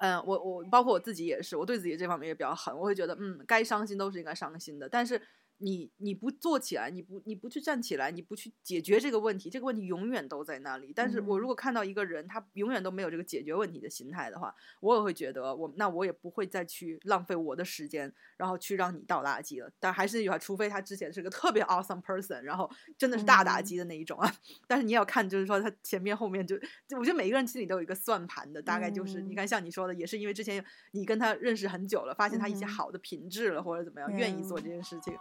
嗯，我我包括我自己也是，我对自己这方面也比较狠。我会觉得，嗯，该伤心都是应该伤心的，但是。你你不做起来，你不你不去站起来，你不去解决这个问题，这个问题永远都在那里。但是我如果看到一个人，他永远都没有这个解决问题的心态的话，我也会觉得我那我也不会再去浪费我的时间，然后去让你倒垃圾了。但还是那句话，除非他之前是个特别 awesome person，然后真的是大打击的那一种啊。*laughs* 但是你要看，就是说他前面后面就，我觉得每一个人心里都有一个算盘的，大概就是你看像你说的，也是因为之前你跟他认识很久了，发现他一些好的品质了，或者怎么样，愿意做这件事情。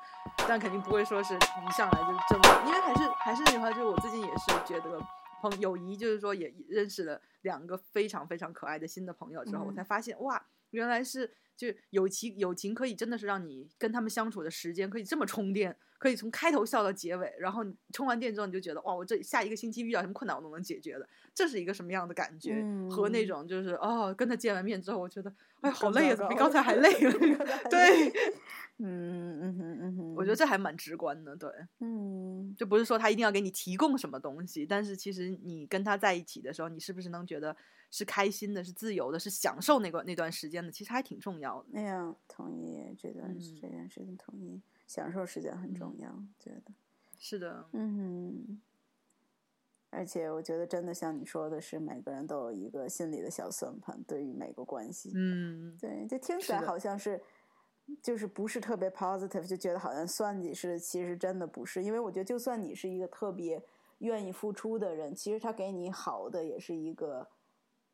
但肯定不会说是一上来就这么，因为还是还是那句话，就是我最近也是觉得朋友谊，就是说也认识了两个非常非常可爱的新的朋友之后，我才发现哇，原来是就友情友情可以真的是让你跟他们相处的时间可以这么充电。可以从开头笑到结尾，然后充完电之后你就觉得哇，我这下一个星期遇到什么困难我都能解决的，这是一个什么样的感觉？和那种就是哦，跟他见完面之后，我觉得哎，好累啊，*laughs* 比刚才还累了。对，*laughs* 嗯嗯哼嗯哼，我觉得这还蛮直观的，对，嗯，就不是说他一定要给你提供什么东西，但是其实你跟他在一起的时候，你是不是能觉得是开心的，是自由的，是享受那个那段时间的？其实还挺重要的。那样同意这段这件事情，同意。享受时间很重要，觉得是的，嗯，而且我觉得真的像你说的是，每个人都有一个心里的小算盘，对于每个关系，嗯，对，就听起来好像是，就是不是特别 positive，就觉得好像算计是，其实真的不是，因为我觉得就算你是一个特别愿意付出的人，其实他给你好的也是一个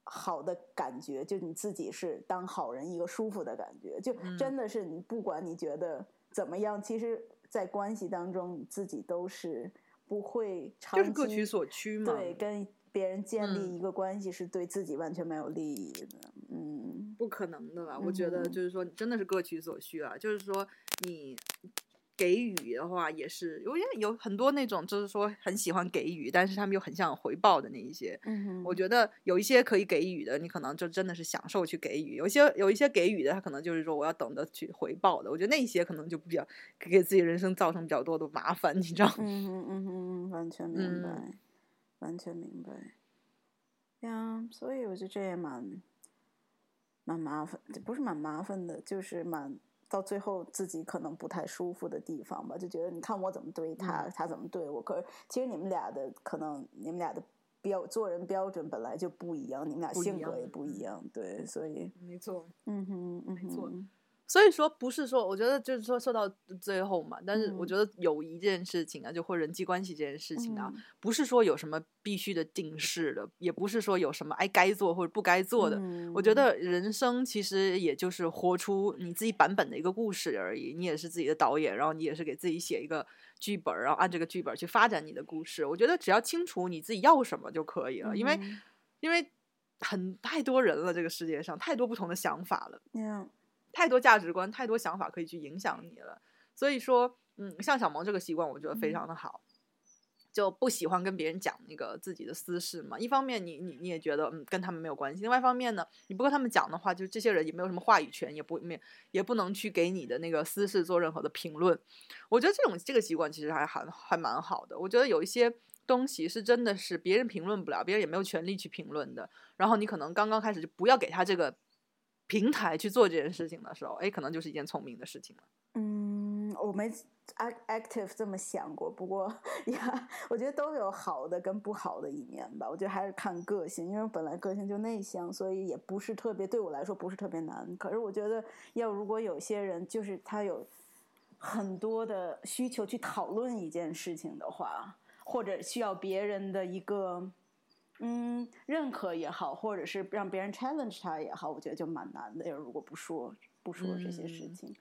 好的感觉，就你自己是当好人一个舒服的感觉，就真的是你不管你觉得。怎么样？其实，在关系当中，你自己都是不会长期各取所需嘛。对，跟别人建立一个关系是对自己完全没有利益的。嗯，不可能的吧？我觉得就是说，真的是各取所需啊。就是说，你。给予的话也是，因为有很多那种就是说很喜欢给予，但是他们又很想回报的那一些。嗯我觉得有一些可以给予的，你可能就真的是享受去给予；有些有一些给予的，他可能就是说我要等着去回报的。我觉得那些可能就比较给自己人生造成比较多的麻烦，你知道？嗯嗯嗯嗯，完全明白，完全明白。呀，所以我觉得这也蛮蛮麻烦，不是蛮麻烦的，就是蛮。到最后自己可能不太舒服的地方吧，就觉得你看我怎么对他，他怎么对我。可是其实你们俩的可能，你们俩的标做人标准本来就不一样，你们俩性格也不一样，对，所以没错，嗯哼，没错。所以说，不是说，我觉得就是说，说到最后嘛，但是我觉得友谊这件事情啊，就或人际关系这件事情啊，不是说有什么必须的定式的，也不是说有什么哎该做或者不该做的。我觉得人生其实也就是活出你自己版本的一个故事而已，你也是自己的导演，然后你也是给自己写一个剧本，然后按这个剧本去发展你的故事。我觉得只要清楚你自己要什么就可以了，因为因为很太多人了，这个世界上太多不同的想法了。太多价值观，太多想法可以去影响你了。所以说，嗯，像小萌这个习惯，我觉得非常的好，就不喜欢跟别人讲那个自己的私事嘛。一方面，你你你也觉得，嗯，跟他们没有关系；，另外一方面呢，你不跟他们讲的话，就这些人也没有什么话语权，也不没也不能去给你的那个私事做任何的评论。我觉得这种这个习惯其实还还还蛮好的。我觉得有一些东西是真的是别人评论不了，别人也没有权利去评论的。然后你可能刚刚开始就不要给他这个。平台去做这件事情的时候，哎，可能就是一件聪明的事情了。嗯，我没 active 这么想过，不过呀，我觉得都有好的跟不好的一面吧。我觉得还是看个性，因为本来个性就内向，所以也不是特别对我来说不是特别难。可是我觉得，要如果有些人就是他有很多的需求去讨论一件事情的话，或者需要别人的一个。嗯，认可也好，或者是让别人 challenge 他也好，我觉得就蛮难的。如果不说不说这些事情，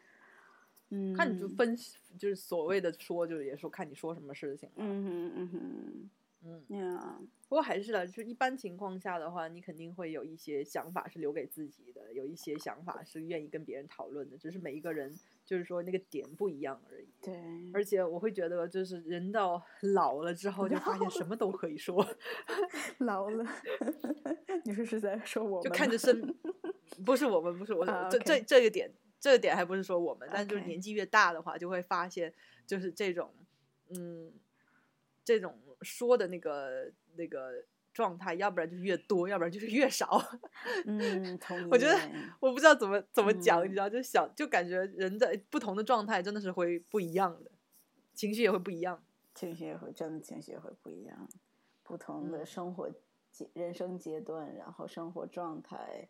嗯，看你就分析，就是所谓的说，就是也说看你说什么事情。嗯哼嗯哼嗯，呀，不过还是的，就一般情况下的话，你肯定会有一些想法是留给自己的，有一些想法是愿意跟别人讨论的，只是每一个人就是说那个点不一样而已。对，而且我会觉得，就是人到老了之后，就发现什么都可以说，*laughs* 老了，*laughs* 你说是在说我们就看着身，不是我们，不是 *laughs* 我，啊这这这个点，这个点还不是说我们，但就是年纪越大的话，就会发现，就是这种，嗯，这种说的那个那个状态，要不然就是越多，要不然就是越少。嗯，同意。*laughs* 我觉得我不知道怎么怎么讲，嗯你知道，就想就感觉人在不同的状态真的是会不一样的，情绪也会不一样。情绪也会真的情绪也会不一样，不同的嗯生活阶、人生阶段，然后生活状态，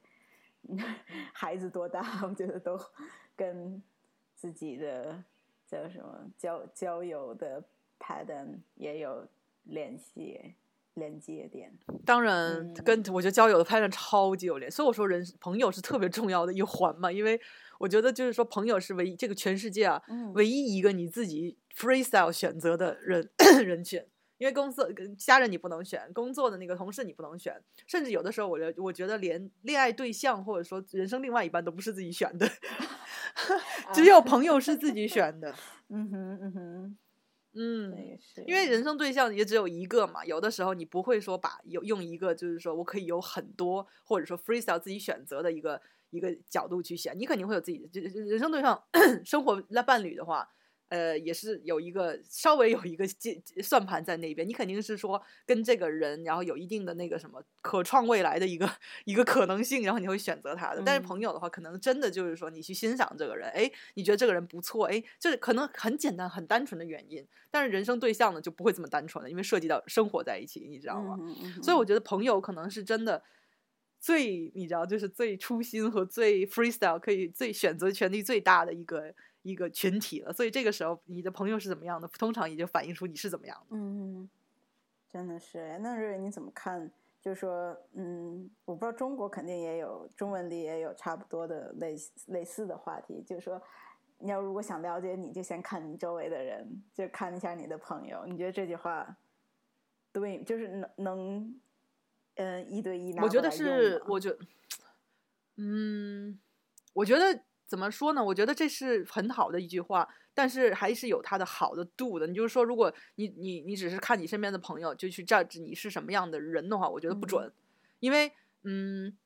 *laughs* 孩子多大，我觉得都跟自己的叫什么交交友的 pattern 也有联系连接点。当然嗯，跟我觉得交友的 pattern 超级有联，所以我说人朋友是特别重要的一环嘛，因为我觉得就是说朋友是唯一这个全世界啊嗯唯一一个你自己 freestyle 选择的人 *clears throat* 人群。因为公司跟家人你不能选，工作的那个同事你不能选，甚至有的时候我觉我觉得连恋爱对象或者说人生另外一半都不是自己选的 *laughs* *laughs* 只有朋友是自己选的。嗯 *laughs* 哼嗯哼，嗯，因为人生对象也只有一个嘛，有的时候你不会说把有用一个就是说我可以有很多，或者说 freestyle 自己选择的一个一个角度去选，你肯定会有自己的人生对象 *coughs* 生活那伴侣的话。呃，也是有一个稍微有一个计算盘在那边，你肯定是说跟这个人，然后有一定的那个什么可创未来的一个一个可能性，然后你会选择他的。但是嗯朋友的话，可能真的就是说你去欣赏这个人，哎，你觉得这个人不错，哎，这可能很简单、很单纯的原因。但是人生对象呢，就不会这么单纯了，因为涉及到生活在一起，你知道吗？嗯哼嗯所以我觉得朋友可能是真的最，你知道，就是最初心和最 freestyle，可以最选择权利最大的一个一个群体了。所以这个时候，你的朋友是怎么样的，通常也就反映出你是怎么样的。嗯，真的是哎。那瑞瑞你怎么看？就是说，嗯，我不知道中国肯定也有，中文里也有差不多的类类似的话题。就是说，你要如果想了解你，就先看你周围的人，就看一下你的朋友。你觉得这句话对，就是能能，嗯，一对一拿我觉得是，我觉得，嗯，我觉得怎么说呢？我觉得这是很好的一句话，但是还是有它的好的度的。你就是说，如果你你你只是看你身边的朋友就去 judge 你是什么样的人的话，我觉得不嗯准，因为嗯。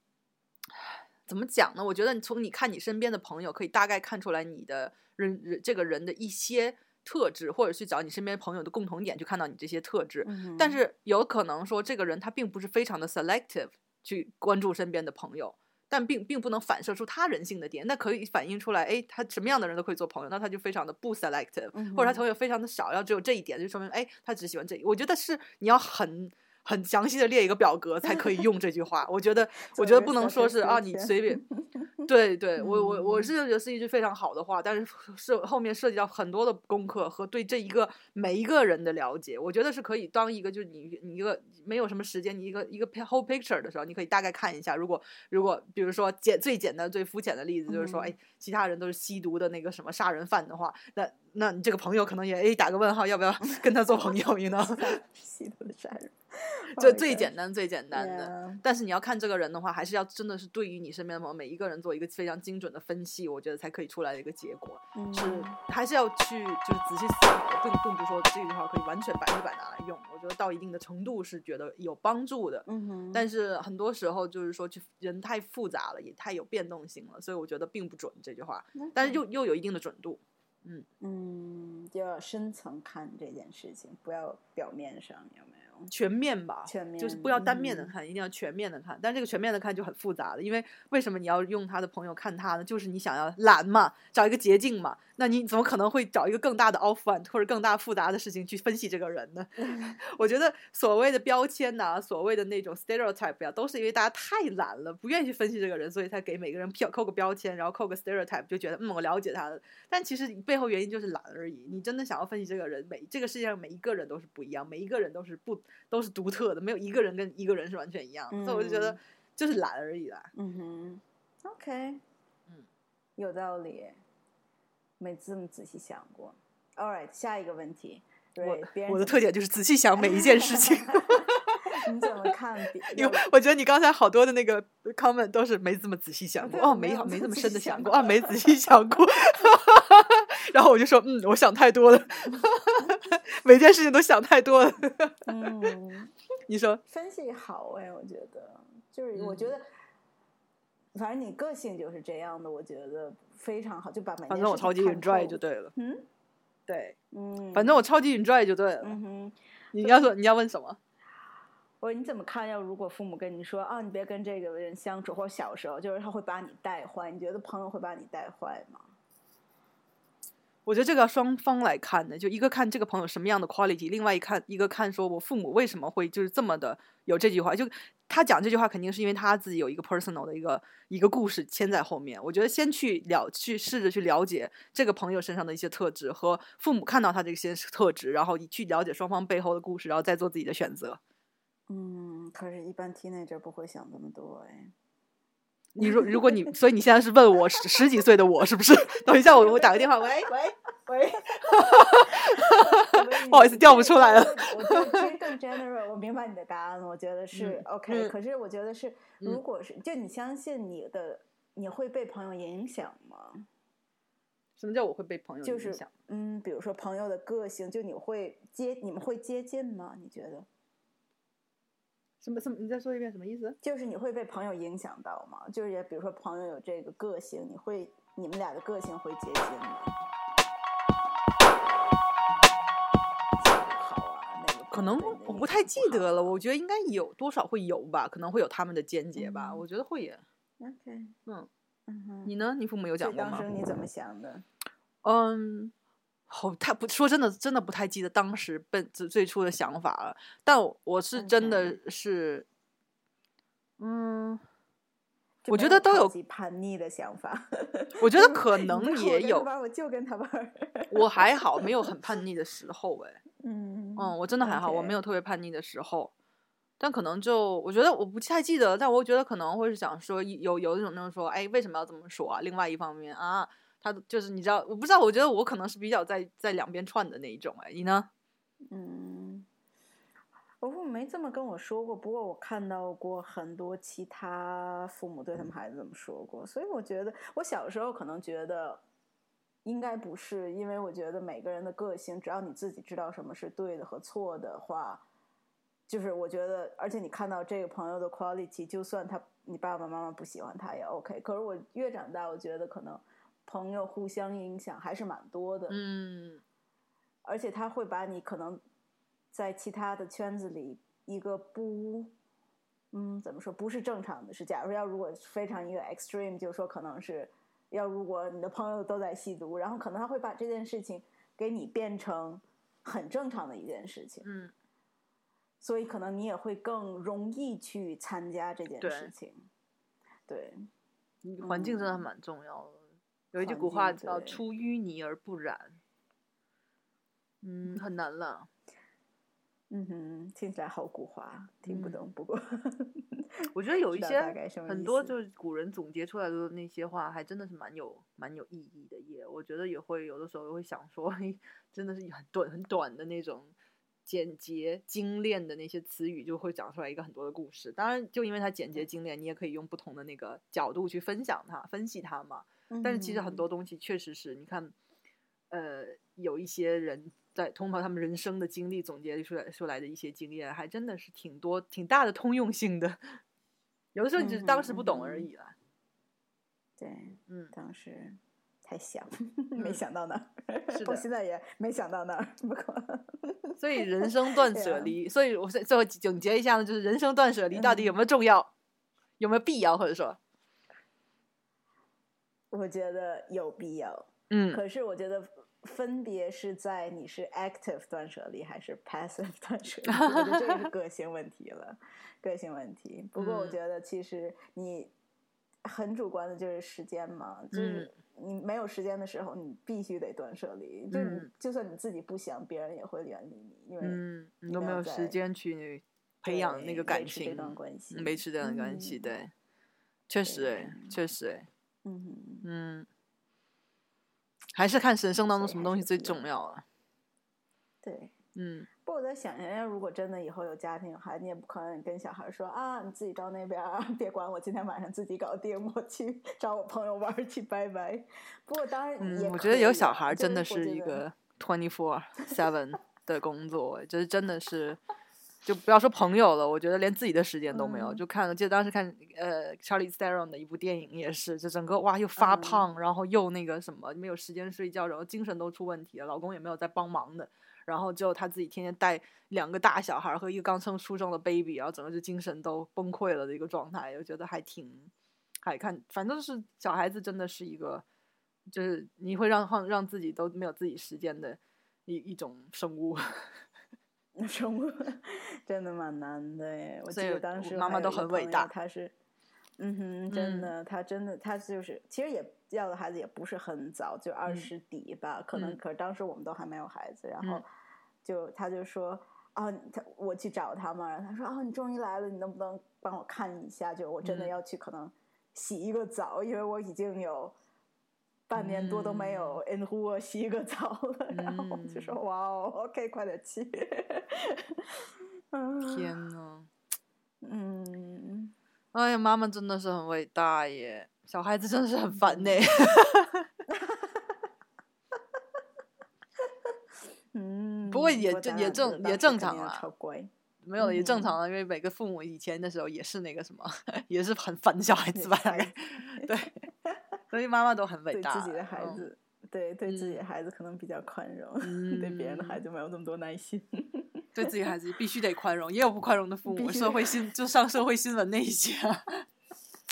怎么讲呢？我觉得你从你看你身边的朋友，可以大概看出来你的人人这个人的一些特质，或者去找你身边朋友的共同点，去看到你这些特质。嗯但是有可能说这个人他并不是非常的 selective 去关注身边的朋友，但并并不能反射出他人性的点，那可以反映出来，哎，他什么样的人都可以做朋友，那他就非常的不 selective，、嗯或者他朋友非常的少，要只有这一点，就说明，哎，他只喜欢这一。我觉得是你要很。很详细的列一个表格才可以用这句话，我觉得，*laughs* 我觉得不能说是啊，你随便，*laughs* 对对，我我我是觉得是一句非常好的话，但是是后面涉及到很多的功课和对这一个每一个人的了解，我觉得是可以当一个就是你你一个没有什么时间，你一个一个 whole picture 的时候，你可以大概看一下，如果如果比如说简最简单最肤浅的例子就是说，哎，其他人都是吸毒的那个什么杀人犯的话，那那你这个朋友可能也哎打个问号，要不要 *laughs* 跟他做朋友？you know，*laughs* 吸毒的杀人，*laughs* 这最简单最简单的。但是你要看这个人的话，还是要真的是对于你身边的朋友每一个人做一个非常精准的分析，我觉得才可以出来的一个结果。嗯是还是要去就是仔细思考，并并不是说这句话可以完全百分之百拿来用。我觉得到一定的程度是觉得有帮助的，嗯哼，但是很多时候就是说去人太复杂了，也太有变动性了，所以我觉得并不准这句话，但是又又有一定的准度。嗯，嗯嗯就要深层看这件事情，不要表面上有没有？全面吧，全面就是不要单面的嗯看，一定要全面的看。但这个全面的看就很复杂了，因为为什么你要用他的朋友看他呢？就是你想要懒嘛，找一个捷径嘛。那你怎么可能会找一个更大的 offline 或者更大复杂的事情去分析这个人呢？*laughs* 我觉得所谓的标签呐、所谓的那种 stereotype 呀、都是因为大家太懒了，不愿意去分析这个人，所以才给每个人票扣个标签，然后扣个 stereotype，就觉得嗯我了解他了。但其实背后原因就是懒而已。你真的想要分析这个人，每这个世界上每一个人都是不一样，每一个人都是不都是独特的，没有一个人跟一个人是完全一样的。所以我就觉得嗯就是懒而已啦。嗯哼，OK，嗯，有道理。没这么仔细想过。All right，下一个问题，我对我的特点就是仔细想每一件事情。*laughs* 你怎么看别？因为我觉得你刚才好多的那个 comment 都是没这么仔细想过，哦，没有没没这么深的想过，想过啊，没仔细想过。*laughs* *laughs* 然后我就说，嗯，我想太多了，每件事情都想太多了。嗯，*laughs* 你说，分析好哎，我觉得就是我觉嗯得，反正你个性就是这样的，我觉得非常好，就把每件反正我超级 enjoy 就对了。嗯对，嗯，反正我超级 enjoy 就对了。嗯哼。你要说你要问什么？我说你怎么看？要如果父母跟你说啊，你别跟这个人相处，或者小时候就是他会把你带坏，你觉得朋友会把你带坏吗？我觉得这个双方来看的，就一个看这个朋友什么样的 quality，另外一看一个看说我父母为什么会就是这么的有这句话，就他讲这句话肯定是因为他自己有一个 personal 的一个一个故事牵在后面。我觉得先去了去试着去了解这个朋友身上的一些特质和父母看到他这些特质，然后去了解双方背后的故事，然后再做自己的选择。嗯，可是，一般 teenager 不会想这么多哎。你如如果你，所以你现在是问我十十几岁的我是不是？等一下我我打个电话，喂，喂喂，*laughs* 不好意思调不出来了。我觉得其实更 general，我明白你的答案了，我觉得是嗯 OK、嗯可是我觉得是，如嗯果是就你相信你的，你会被朋友影响吗？什么叫我会被朋友就是影响？嗯，比如说朋友的个性，就你会接，你们会接近吗？你觉得？什么什么？你再说一遍什么意思？就是你会被朋友影响到吗？就是也比如说朋友有这个个性，你会你们俩的个性会接近吗？*laughs* 好啊，那个可能我不太记得了，我觉得应该有多少会有吧，可能会有他们的见解吧，嗯我觉得会也。OK，嗯，嗯，你呢？你父母有讲过吗当时？你怎么想的？嗯，好，太不说真的，真的不太记得当时本最最初的想法了。但我我是真的是，嗯，我觉得都有级叛逆的想法。我 *laughs* 觉得可能也有我就跟他玩。我还好，没有很 *laughs* 叛逆的时候，哎，嗯嗯，我真的还好，我没有特别叛逆的时候。但可能就我觉得我不太记得，但我觉得可能会是想说有有一种那种说，哎，为什么要这么说啊？另外一方面啊，他就是你知道，我不知道，我觉得我可能是比较在在两边串的那一种，哎，你呢？嗯，我父母没这么跟我说过，不过我看到过很多其他父母对他们孩子这么说过，所以我觉得我小时候可能觉得应该不是，因为我觉得每个人的个性，只要你自己知道什么是对的和错的话，就是我觉得，而且你看到这个朋友的 quality，就算他你爸爸妈妈不喜欢他也 OK。可是我越长大，我觉得可能朋友互相影响还是蛮多的。嗯而且他会把你可能在其他的圈子里一个不，嗯，怎么说不是正常的是，假如要如果非常一个 extreme，就是说可能是要如果你的朋友都在吸毒，然后可能他会把这件事情给你变成很正常的一件事情，嗯，所以可能你也会更容易去参加这件事情。对，环境真的嗯蛮重要的。有一句古话叫“出淤泥而不染”，嗯，很难了。嗯哼，听起来好古话，听不嗯懂。不过 *laughs* 我觉得有 *laughs* 一些很多就是古人总结出来的那些话，还真的是蛮有蛮有意义的也。我觉得也会有的时候会想说，*laughs* 真的是很短很短的那种简洁精炼的那些词语，就会讲出来一个很多的故事。当然，就因为它简洁精炼，你也可以用不同的那个角度去分享它、分析它嘛。但是其实很嗯多东西确实是你看，呃，有一些人在通过他们人生的经历总结出来出来的一些经验，还真的是挺多、挺大的通用性的。*laughs* 有的时候你只是当时不懂而已啦。对，嗯，当时太想，*laughs* 没嗯想到那儿，是的 *laughs* 我现在也没想到那儿。不过，所以人生 *laughs* 断舍离，所以我最最后总结一下呢，就是人生断舍离到底有嗯没有重要，有没有必要，或者说，我觉得有必要。嗯可是我觉得分别是在你是 active 断舍离还是 passive 断舍离，我觉得这个是个性问题了，个性问题。不过我嗯觉得其实你很主观的就是时间嘛，就是你没有时间的时候，你必须得断舍离。就你嗯就算你自己不想，别人也会远离你，因为嗯，你你都没有时间去培养那个感情，维持这段关系维持这段关系，嗯对，确实哎，确实哎，嗯。嗯，还是看神圣当中什么东西最重要啊。对。嗯，不过我在想，人家如果真的以后有家庭有孩子，你也不可能跟小孩说啊，你自己到那边儿，别管我，今天晚上自己搞定，我去找我朋友玩儿去，拜拜。不过当然嗯，我觉得有小孩真的是一个 *laughs* twenty four seven *laughs* 的工作，就是真的是，就不要说朋友了，我觉得连自己的时间都没有。嗯就看，记得当时看呃 Charlie Theron 的一部电影也是，就整个哇又发嗯胖，然后又那个什么没有时间睡觉，然后精神都出问题了，老公也没有在帮忙的。然后就他自己天天带两个大小孩儿和一个刚生出生的 baby，然后整个就精神都崩溃了的一个状态，我觉得还挺，还看，反正是小孩子真的是一个，就是你会让让让自己都没有自己时间的一一种生物。*laughs* 生物 *laughs* 真的蛮难的耶。我记得当时妈妈都很伟大她是，嗯哼，真嗯的，他真的，他就是其实也要的孩子也不是很早，就二嗯十底吧，可能嗯可是当时我们都还没有孩子，然后嗯就他就说。啊，他我去找他嘛，然后他说：“啊，你终于来了，你能不能帮我看一下？就我真的嗯要去，可能洗一个澡，因为我已经有半年多都没有 in 户洗一个澡了。然后我就说：“嗯哇哦，OK，快点去。嗯”天呐，嗯，哎呀，妈妈真的是很伟大耶，小孩子真的是很烦呢。嗯，不过也咱正也正也正常啦超乖，没有，也正嗯常啊，因为每个父母以前的时候也是那个什么，*laughs* 也是很烦小孩子吧，大概对，*laughs* 所以妈妈都很伟对大。自己的孩嗯子，对对自己的嗯孩子可能比较宽容，对别人的孩嗯子没有那么多耐心。对自己孩子必须得宽容，也有不宽容的父母，社会新就上社会新闻那一些啊。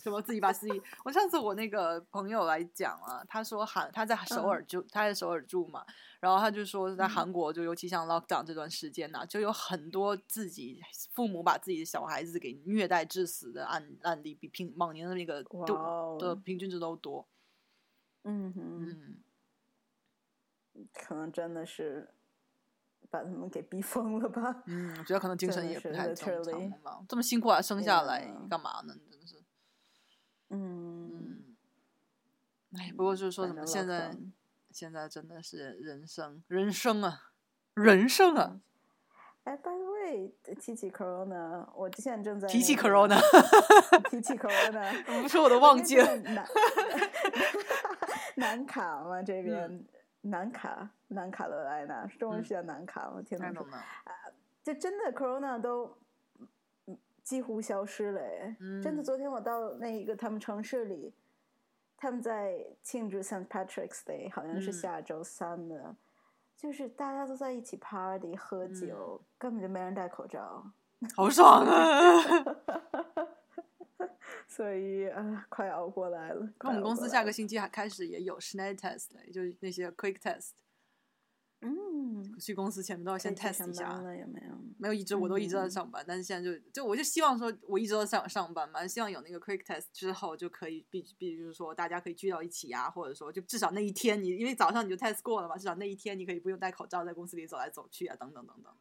什么自己把自己，我上次我那个朋友来讲啊，他说韩他在首嗯尔住，他在首尔住嘛，然后他就说在嗯韩国就尤其像 lockdown 这段时间呐、就有很多自己父母把自己的小孩子给虐待致死的案案例，比平往年的那个都哦的平均值都多。嗯哼，嗯可能真的是把他们给逼疯了吧？嗯，我觉得可能精神也不太正常吧，这么辛苦啊，生下来干嘛呢？真的是。嗯，嗯，哎，不过就是说什么现在现在真的是人生人生啊，人生啊，哎，by the way，提起 corona，我现在正在提起 corona，提起 corona，*laughs* 不是我都忘记了。南 *laughs* 南卡嘛，这边、南卡南卡罗来纳，中文嗯是叫南卡吗？天哪，说太懂了，就真的 corona 都嗯几乎消失了哎！真的，嗯昨天我到那一个他们城市里，他们在庆祝 St. Patrick's Day，好像是嗯下周三的，就是大家都在一起 party 喝酒，根本就没人戴口罩，好爽啊！*laughs* 所以啊，快熬过来了。那我们公司下个星期还开始也有 Schnell test，了就是那些 quick test，嗯，去公司前面都要先 test 一下。了有没有？没有一直我都一直在嗯上班，但是现在就就我就希望说，我一直都在上上班嘛，希望有那个 quick test 之后就可以，比比如说大家可以聚到一起啊，或者说就至少那一天你因为早上你就 test 过了嘛，至少那一天你可以不用戴口罩在公司里走来走去啊，等等等等。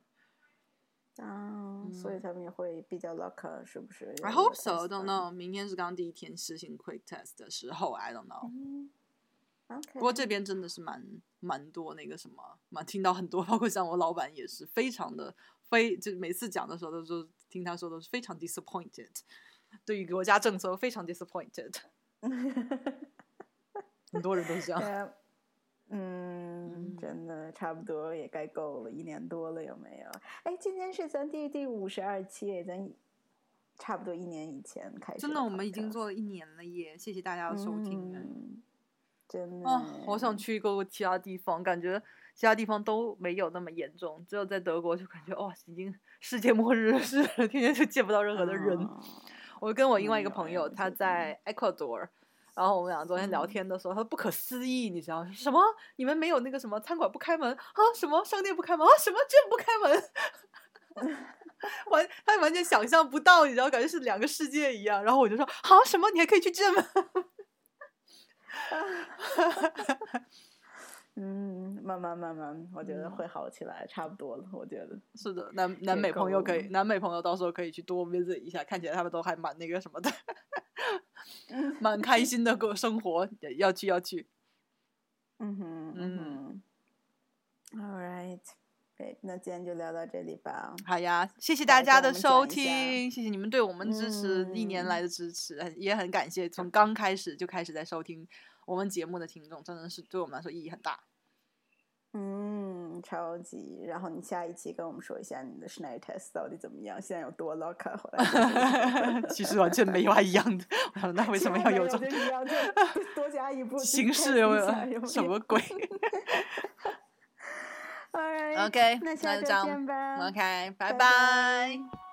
啊，所以他们也会比较 luck，啊是不是 I hope so. Don't know. 明天是刚第一天实行 quick test 的时候，I don't know. 不过这边真的是蛮蛮多那个什么，蛮听到很多，包括像我老板也是非常的非，就每次讲的时候都是听他说都是非常 disappointed，*laughs* 对于国家政策非常 disappointed，*laughs* 很多人都是这样。呃嗯，真的差不多也该够了，一年多了有没有？哎，今天是咱第第五十二期，咱差不多一年以前开始。真的，我们已经做了一年了耶！谢谢大家的收听。嗯，真的啊，好想去过其他地方，感觉其他地方都没有那么严重，只有在德国就感觉哇，已经世界末日似的，天天就见不到任何的人。哦我跟我另外一个朋友，他在 Ecuador，然后我们俩昨天聊嗯天的时候，他说不可思议，你知道什么？你们没有那个什么餐馆不开门啊？什么商店不开门啊？什么这不开门？*laughs* 完，他完全想象不到，你知道，感觉是两个世界一样。然后我就说，啊，什么？你还可以去这吗？*laughs* 嗯，慢慢慢慢，我觉得嗯会好起来，差不多了。我觉得，是的，南南美朋友可以，南美朋友到时候可以去多 visit 一下，看起来他们都还蛮那个什么的，*laughs* 蛮开心的过生活，要去要去。嗯哼，嗯哼，All right，对，那今天就聊到这里吧。好呀，谢谢大家的收听，谢谢你们对我们支持一年来的支持，也很感谢从刚开始就开始在收听我们节目的听众，真的是对我们来说意义很大。嗯，超级。然后你下一期跟我们说一下你的 Schneider test 到底怎么样？现在有多 lock？后来 *laughs* 其实完全没有一样的。那为什么要有这？*laughs* 多加一步形式有什么鬼 *laughs*？OK，那那下次见吧。OK，拜拜。